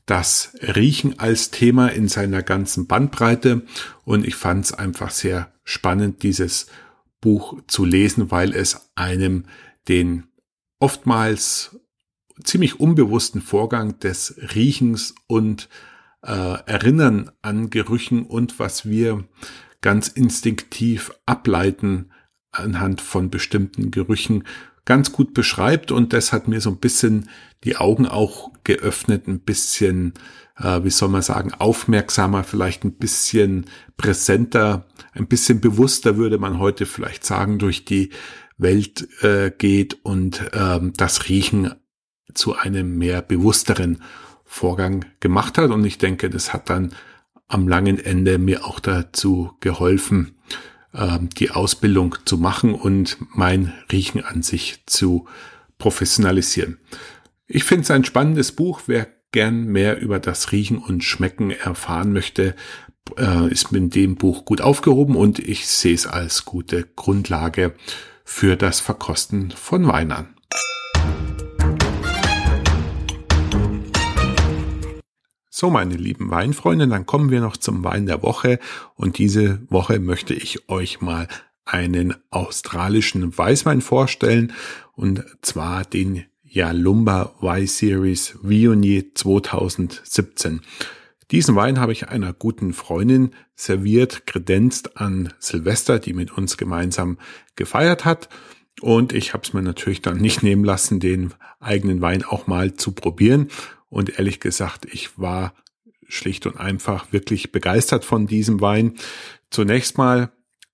das Riechen als Thema in seiner ganzen Bandbreite. Und ich fand es einfach sehr spannend, dieses Buch zu lesen, weil es einem den oftmals ziemlich unbewussten Vorgang des Riechens und äh, Erinnern an Gerüchen und was wir ganz instinktiv ableiten anhand von bestimmten Gerüchen ganz gut beschreibt. Und das hat mir so ein bisschen die Augen auch geöffnet, ein bisschen, äh, wie soll man sagen, aufmerksamer, vielleicht ein bisschen präsenter, ein bisschen bewusster würde man heute vielleicht sagen, durch die Welt äh, geht und ähm, das Riechen zu einem mehr bewussteren Vorgang gemacht hat. Und ich denke, das hat dann am langen Ende mir auch dazu geholfen, ähm, die Ausbildung zu machen und mein Riechen an sich zu professionalisieren. Ich finde es ein spannendes Buch. Wer gern mehr über das Riechen und Schmecken erfahren möchte, äh, ist mit dem Buch gut aufgehoben und ich sehe es als gute Grundlage für das Verkosten von Weinern. So, meine lieben Weinfreunde, dann kommen wir noch zum Wein der Woche und diese Woche möchte ich euch mal einen australischen Weißwein vorstellen und zwar den Yalumba Y Series Viognier 2017. Diesen Wein habe ich einer guten Freundin serviert, kredenzt an Silvester, die mit uns gemeinsam gefeiert hat. Und ich habe es mir natürlich dann nicht nehmen lassen, den eigenen Wein auch mal zu probieren. Und ehrlich gesagt, ich war schlicht und einfach wirklich begeistert von diesem Wein. Zunächst mal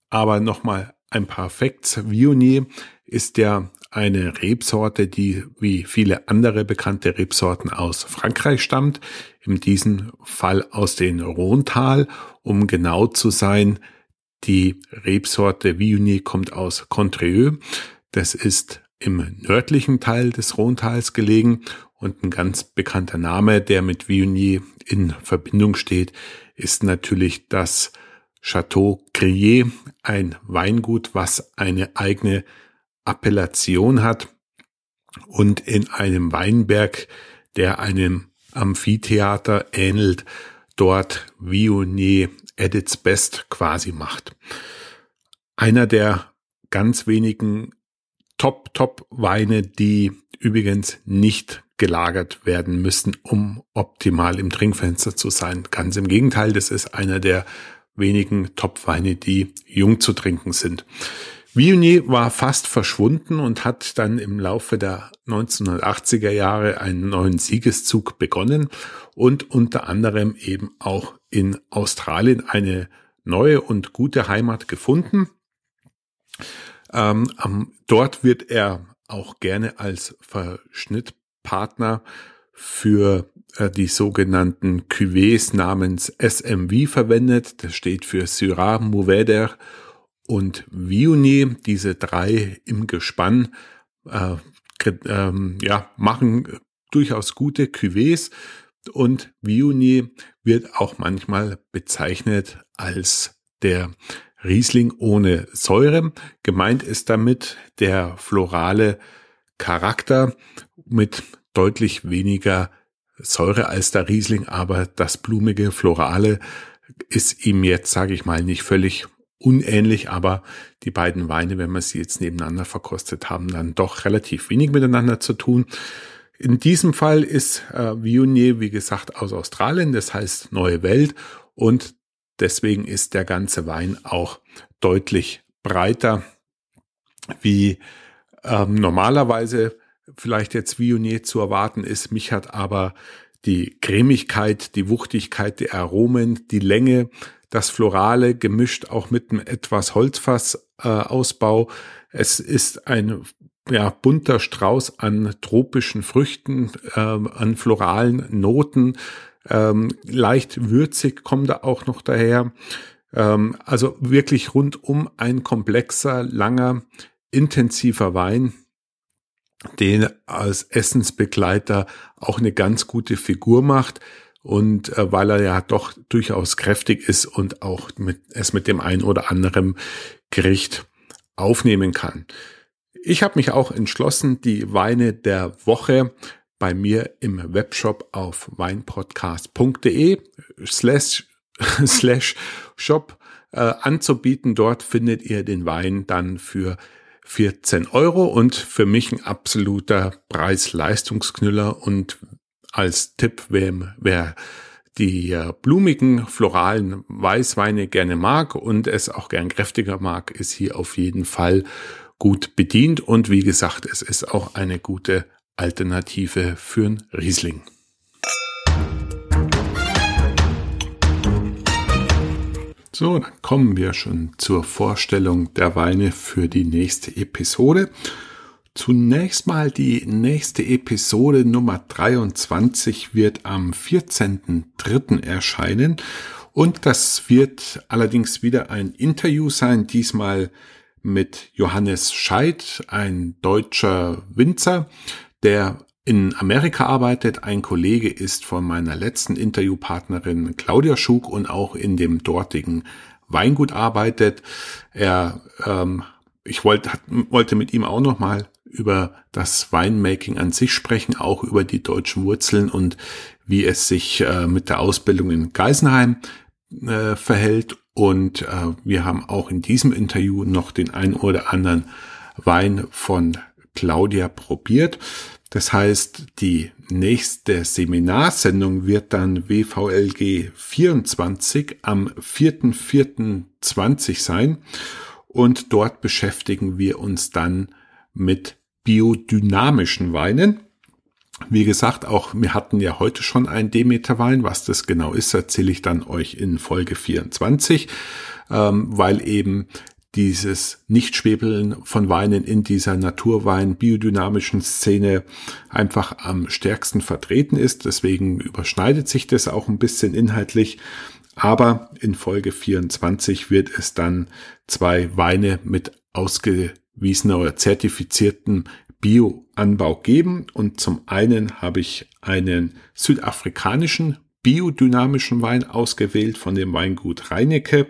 aber nochmal ein paar Facts. Viognier ist ja eine Rebsorte, die wie viele andere bekannte Rebsorten aus Frankreich stammt. In diesem Fall aus den Rhontal. Um genau zu sein, die Rebsorte Viognier kommt aus Contreux. Das ist im nördlichen Teil des Rhontals gelegen und ein ganz bekannter Name, der mit Viognier in Verbindung steht, ist natürlich das Chateau Crier, ein Weingut, was eine eigene Appellation hat und in einem Weinberg, der einem Amphitheater ähnelt, dort Viognier at its best quasi macht. Einer der ganz wenigen Top-Top-Weine, die übrigens nicht gelagert werden müssen, um optimal im Trinkfenster zu sein. Ganz im Gegenteil, das ist einer der wenigen Topweine, die jung zu trinken sind. Viognier war fast verschwunden und hat dann im Laufe der 1980er Jahre einen neuen Siegeszug begonnen und unter anderem eben auch in Australien eine neue und gute Heimat gefunden. Ähm, dort wird er auch gerne als Verschnittpartner für äh, die sogenannten Cuvées namens SMV verwendet. Das steht für Syrah Mourvèdre und Viognier, diese drei im Gespann, äh, ähm, ja, machen durchaus gute Cuvées und Viognier wird auch manchmal bezeichnet als der Riesling ohne Säure. Gemeint ist damit der florale Charakter mit deutlich weniger Säure als der Riesling, aber das blumige Florale ist ihm jetzt, sage ich mal, nicht völlig unähnlich, aber die beiden Weine, wenn wir sie jetzt nebeneinander verkostet haben, dann doch relativ wenig miteinander zu tun. In diesem Fall ist äh, Viognier, wie gesagt, aus Australien, das heißt Neue Welt und deswegen ist der ganze Wein auch deutlich breiter, wie ähm, normalerweise vielleicht jetzt Viognier zu erwarten ist. Mich hat aber die Cremigkeit, die Wuchtigkeit, die Aromen, die Länge, das Florale gemischt auch mit einem etwas Holzfassausbau. Äh, es ist ein ja, bunter Strauß an tropischen Früchten, äh, an floralen Noten. Ähm, leicht würzig kommt da auch noch daher. Ähm, also wirklich rundum ein komplexer, langer, intensiver Wein, den als Essensbegleiter auch eine ganz gute Figur macht und äh, weil er ja doch durchaus kräftig ist und auch mit, es mit dem ein oder anderen Gericht aufnehmen kann. Ich habe mich auch entschlossen, die Weine der Woche bei mir im Webshop auf weinpodcast.de slash, slash shop äh, anzubieten. Dort findet ihr den Wein dann für 14 Euro und für mich ein absoluter Preis-Leistungsknüller und als Tipp, wer, wer die äh, blumigen, floralen Weißweine gerne mag und es auch gern kräftiger mag, ist hier auf jeden Fall gut bedient. Und wie gesagt, es ist auch eine gute Alternative für ein Riesling. So, dann kommen wir schon zur Vorstellung der Weine für die nächste Episode. Zunächst mal die nächste Episode Nummer 23 wird am 14.03. erscheinen und das wird allerdings wieder ein Interview sein, diesmal mit Johannes Scheid, ein deutscher Winzer, der in Amerika arbeitet. Ein Kollege ist von meiner letzten Interviewpartnerin Claudia Schug und auch in dem dortigen Weingut arbeitet. Er, ähm, ich wollte, wollte mit ihm auch noch mal über das Winemaking an sich sprechen, auch über die deutschen Wurzeln und wie es sich äh, mit der Ausbildung in Geisenheim äh, verhält. Und äh, wir haben auch in diesem Interview noch den ein oder anderen Wein von Claudia probiert. Das heißt, die nächste Seminarsendung wird dann WVLG 24 am 4.4.20 sein. Und dort beschäftigen wir uns dann mit biodynamischen Weinen. Wie gesagt, auch wir hatten ja heute schon einen Demeter-Wein. Was das genau ist, erzähle ich dann euch in Folge 24, ähm, weil eben dieses Nichtschwebeln von Weinen in dieser Naturwein biodynamischen Szene einfach am stärksten vertreten ist. Deswegen überschneidet sich das auch ein bisschen inhaltlich. Aber in Folge 24 wird es dann zwei Weine mit ausgewiesener oder zertifizierten Bioanbau geben. Und zum einen habe ich einen südafrikanischen biodynamischen Wein ausgewählt von dem Weingut Reinecke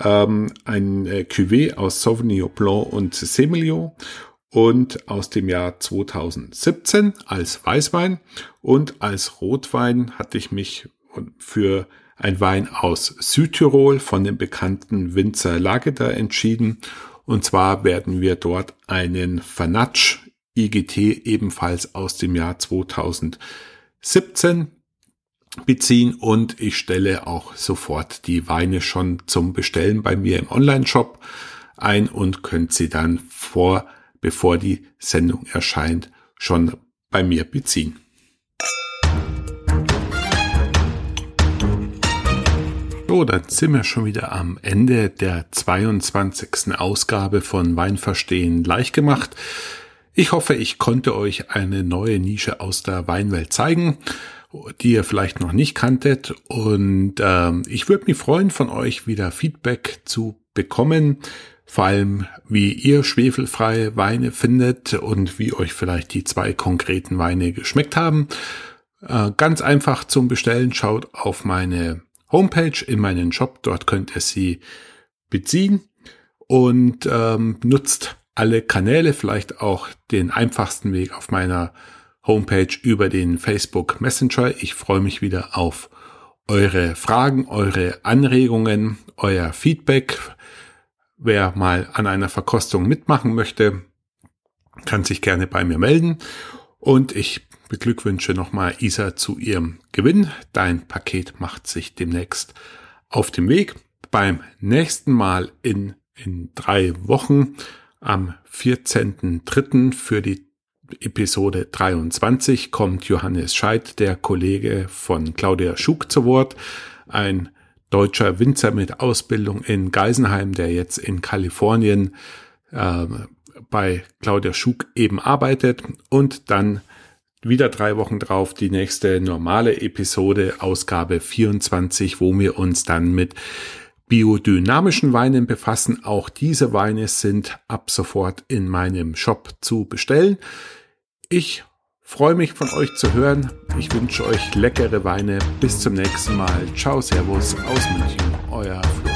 ähm, ein äh, Cuvée aus Sauvignon Blanc und Semillon und aus dem Jahr 2017 als Weißwein und als Rotwein hatte ich mich für ein Wein aus Südtirol von dem bekannten Winzer Lageda entschieden. Und zwar werden wir dort einen Fanatsch IGT ebenfalls aus dem Jahr 2017 beziehen und ich stelle auch sofort die Weine schon zum Bestellen bei mir im Online-Shop ein und könnt sie dann vor, bevor die Sendung erscheint, schon bei mir beziehen. So, dann sind wir schon wieder am Ende der 22. Ausgabe von Wein verstehen leicht gemacht. Ich hoffe, ich konnte euch eine neue Nische aus der Weinwelt zeigen, die ihr vielleicht noch nicht kanntet. Und ähm, ich würde mich freuen, von euch wieder Feedback zu bekommen. Vor allem, wie ihr schwefelfreie Weine findet und wie euch vielleicht die zwei konkreten Weine geschmeckt haben. Äh, ganz einfach zum Bestellen. Schaut auf meine Homepage, in meinen Shop. Dort könnt ihr sie beziehen und ähm, nutzt alle Kanäle, vielleicht auch den einfachsten Weg auf meiner Homepage über den Facebook Messenger. Ich freue mich wieder auf eure Fragen, eure Anregungen, euer Feedback. Wer mal an einer Verkostung mitmachen möchte, kann sich gerne bei mir melden. Und ich beglückwünsche nochmal Isa zu ihrem Gewinn. Dein Paket macht sich demnächst auf dem Weg. Beim nächsten Mal in, in drei Wochen am 14.03. für die Episode 23 kommt Johannes Scheidt, der Kollege von Claudia Schug zu Wort, ein deutscher Winzer mit Ausbildung in Geisenheim, der jetzt in Kalifornien äh, bei Claudia Schug eben arbeitet. Und dann wieder drei Wochen drauf die nächste normale Episode, Ausgabe 24, wo wir uns dann mit biodynamischen Weinen befassen. Auch diese Weine sind ab sofort in meinem Shop zu bestellen. Ich freue mich von euch zu hören. Ich wünsche euch leckere Weine. Bis zum nächsten Mal. Ciao, Servus aus München. Euer Flo.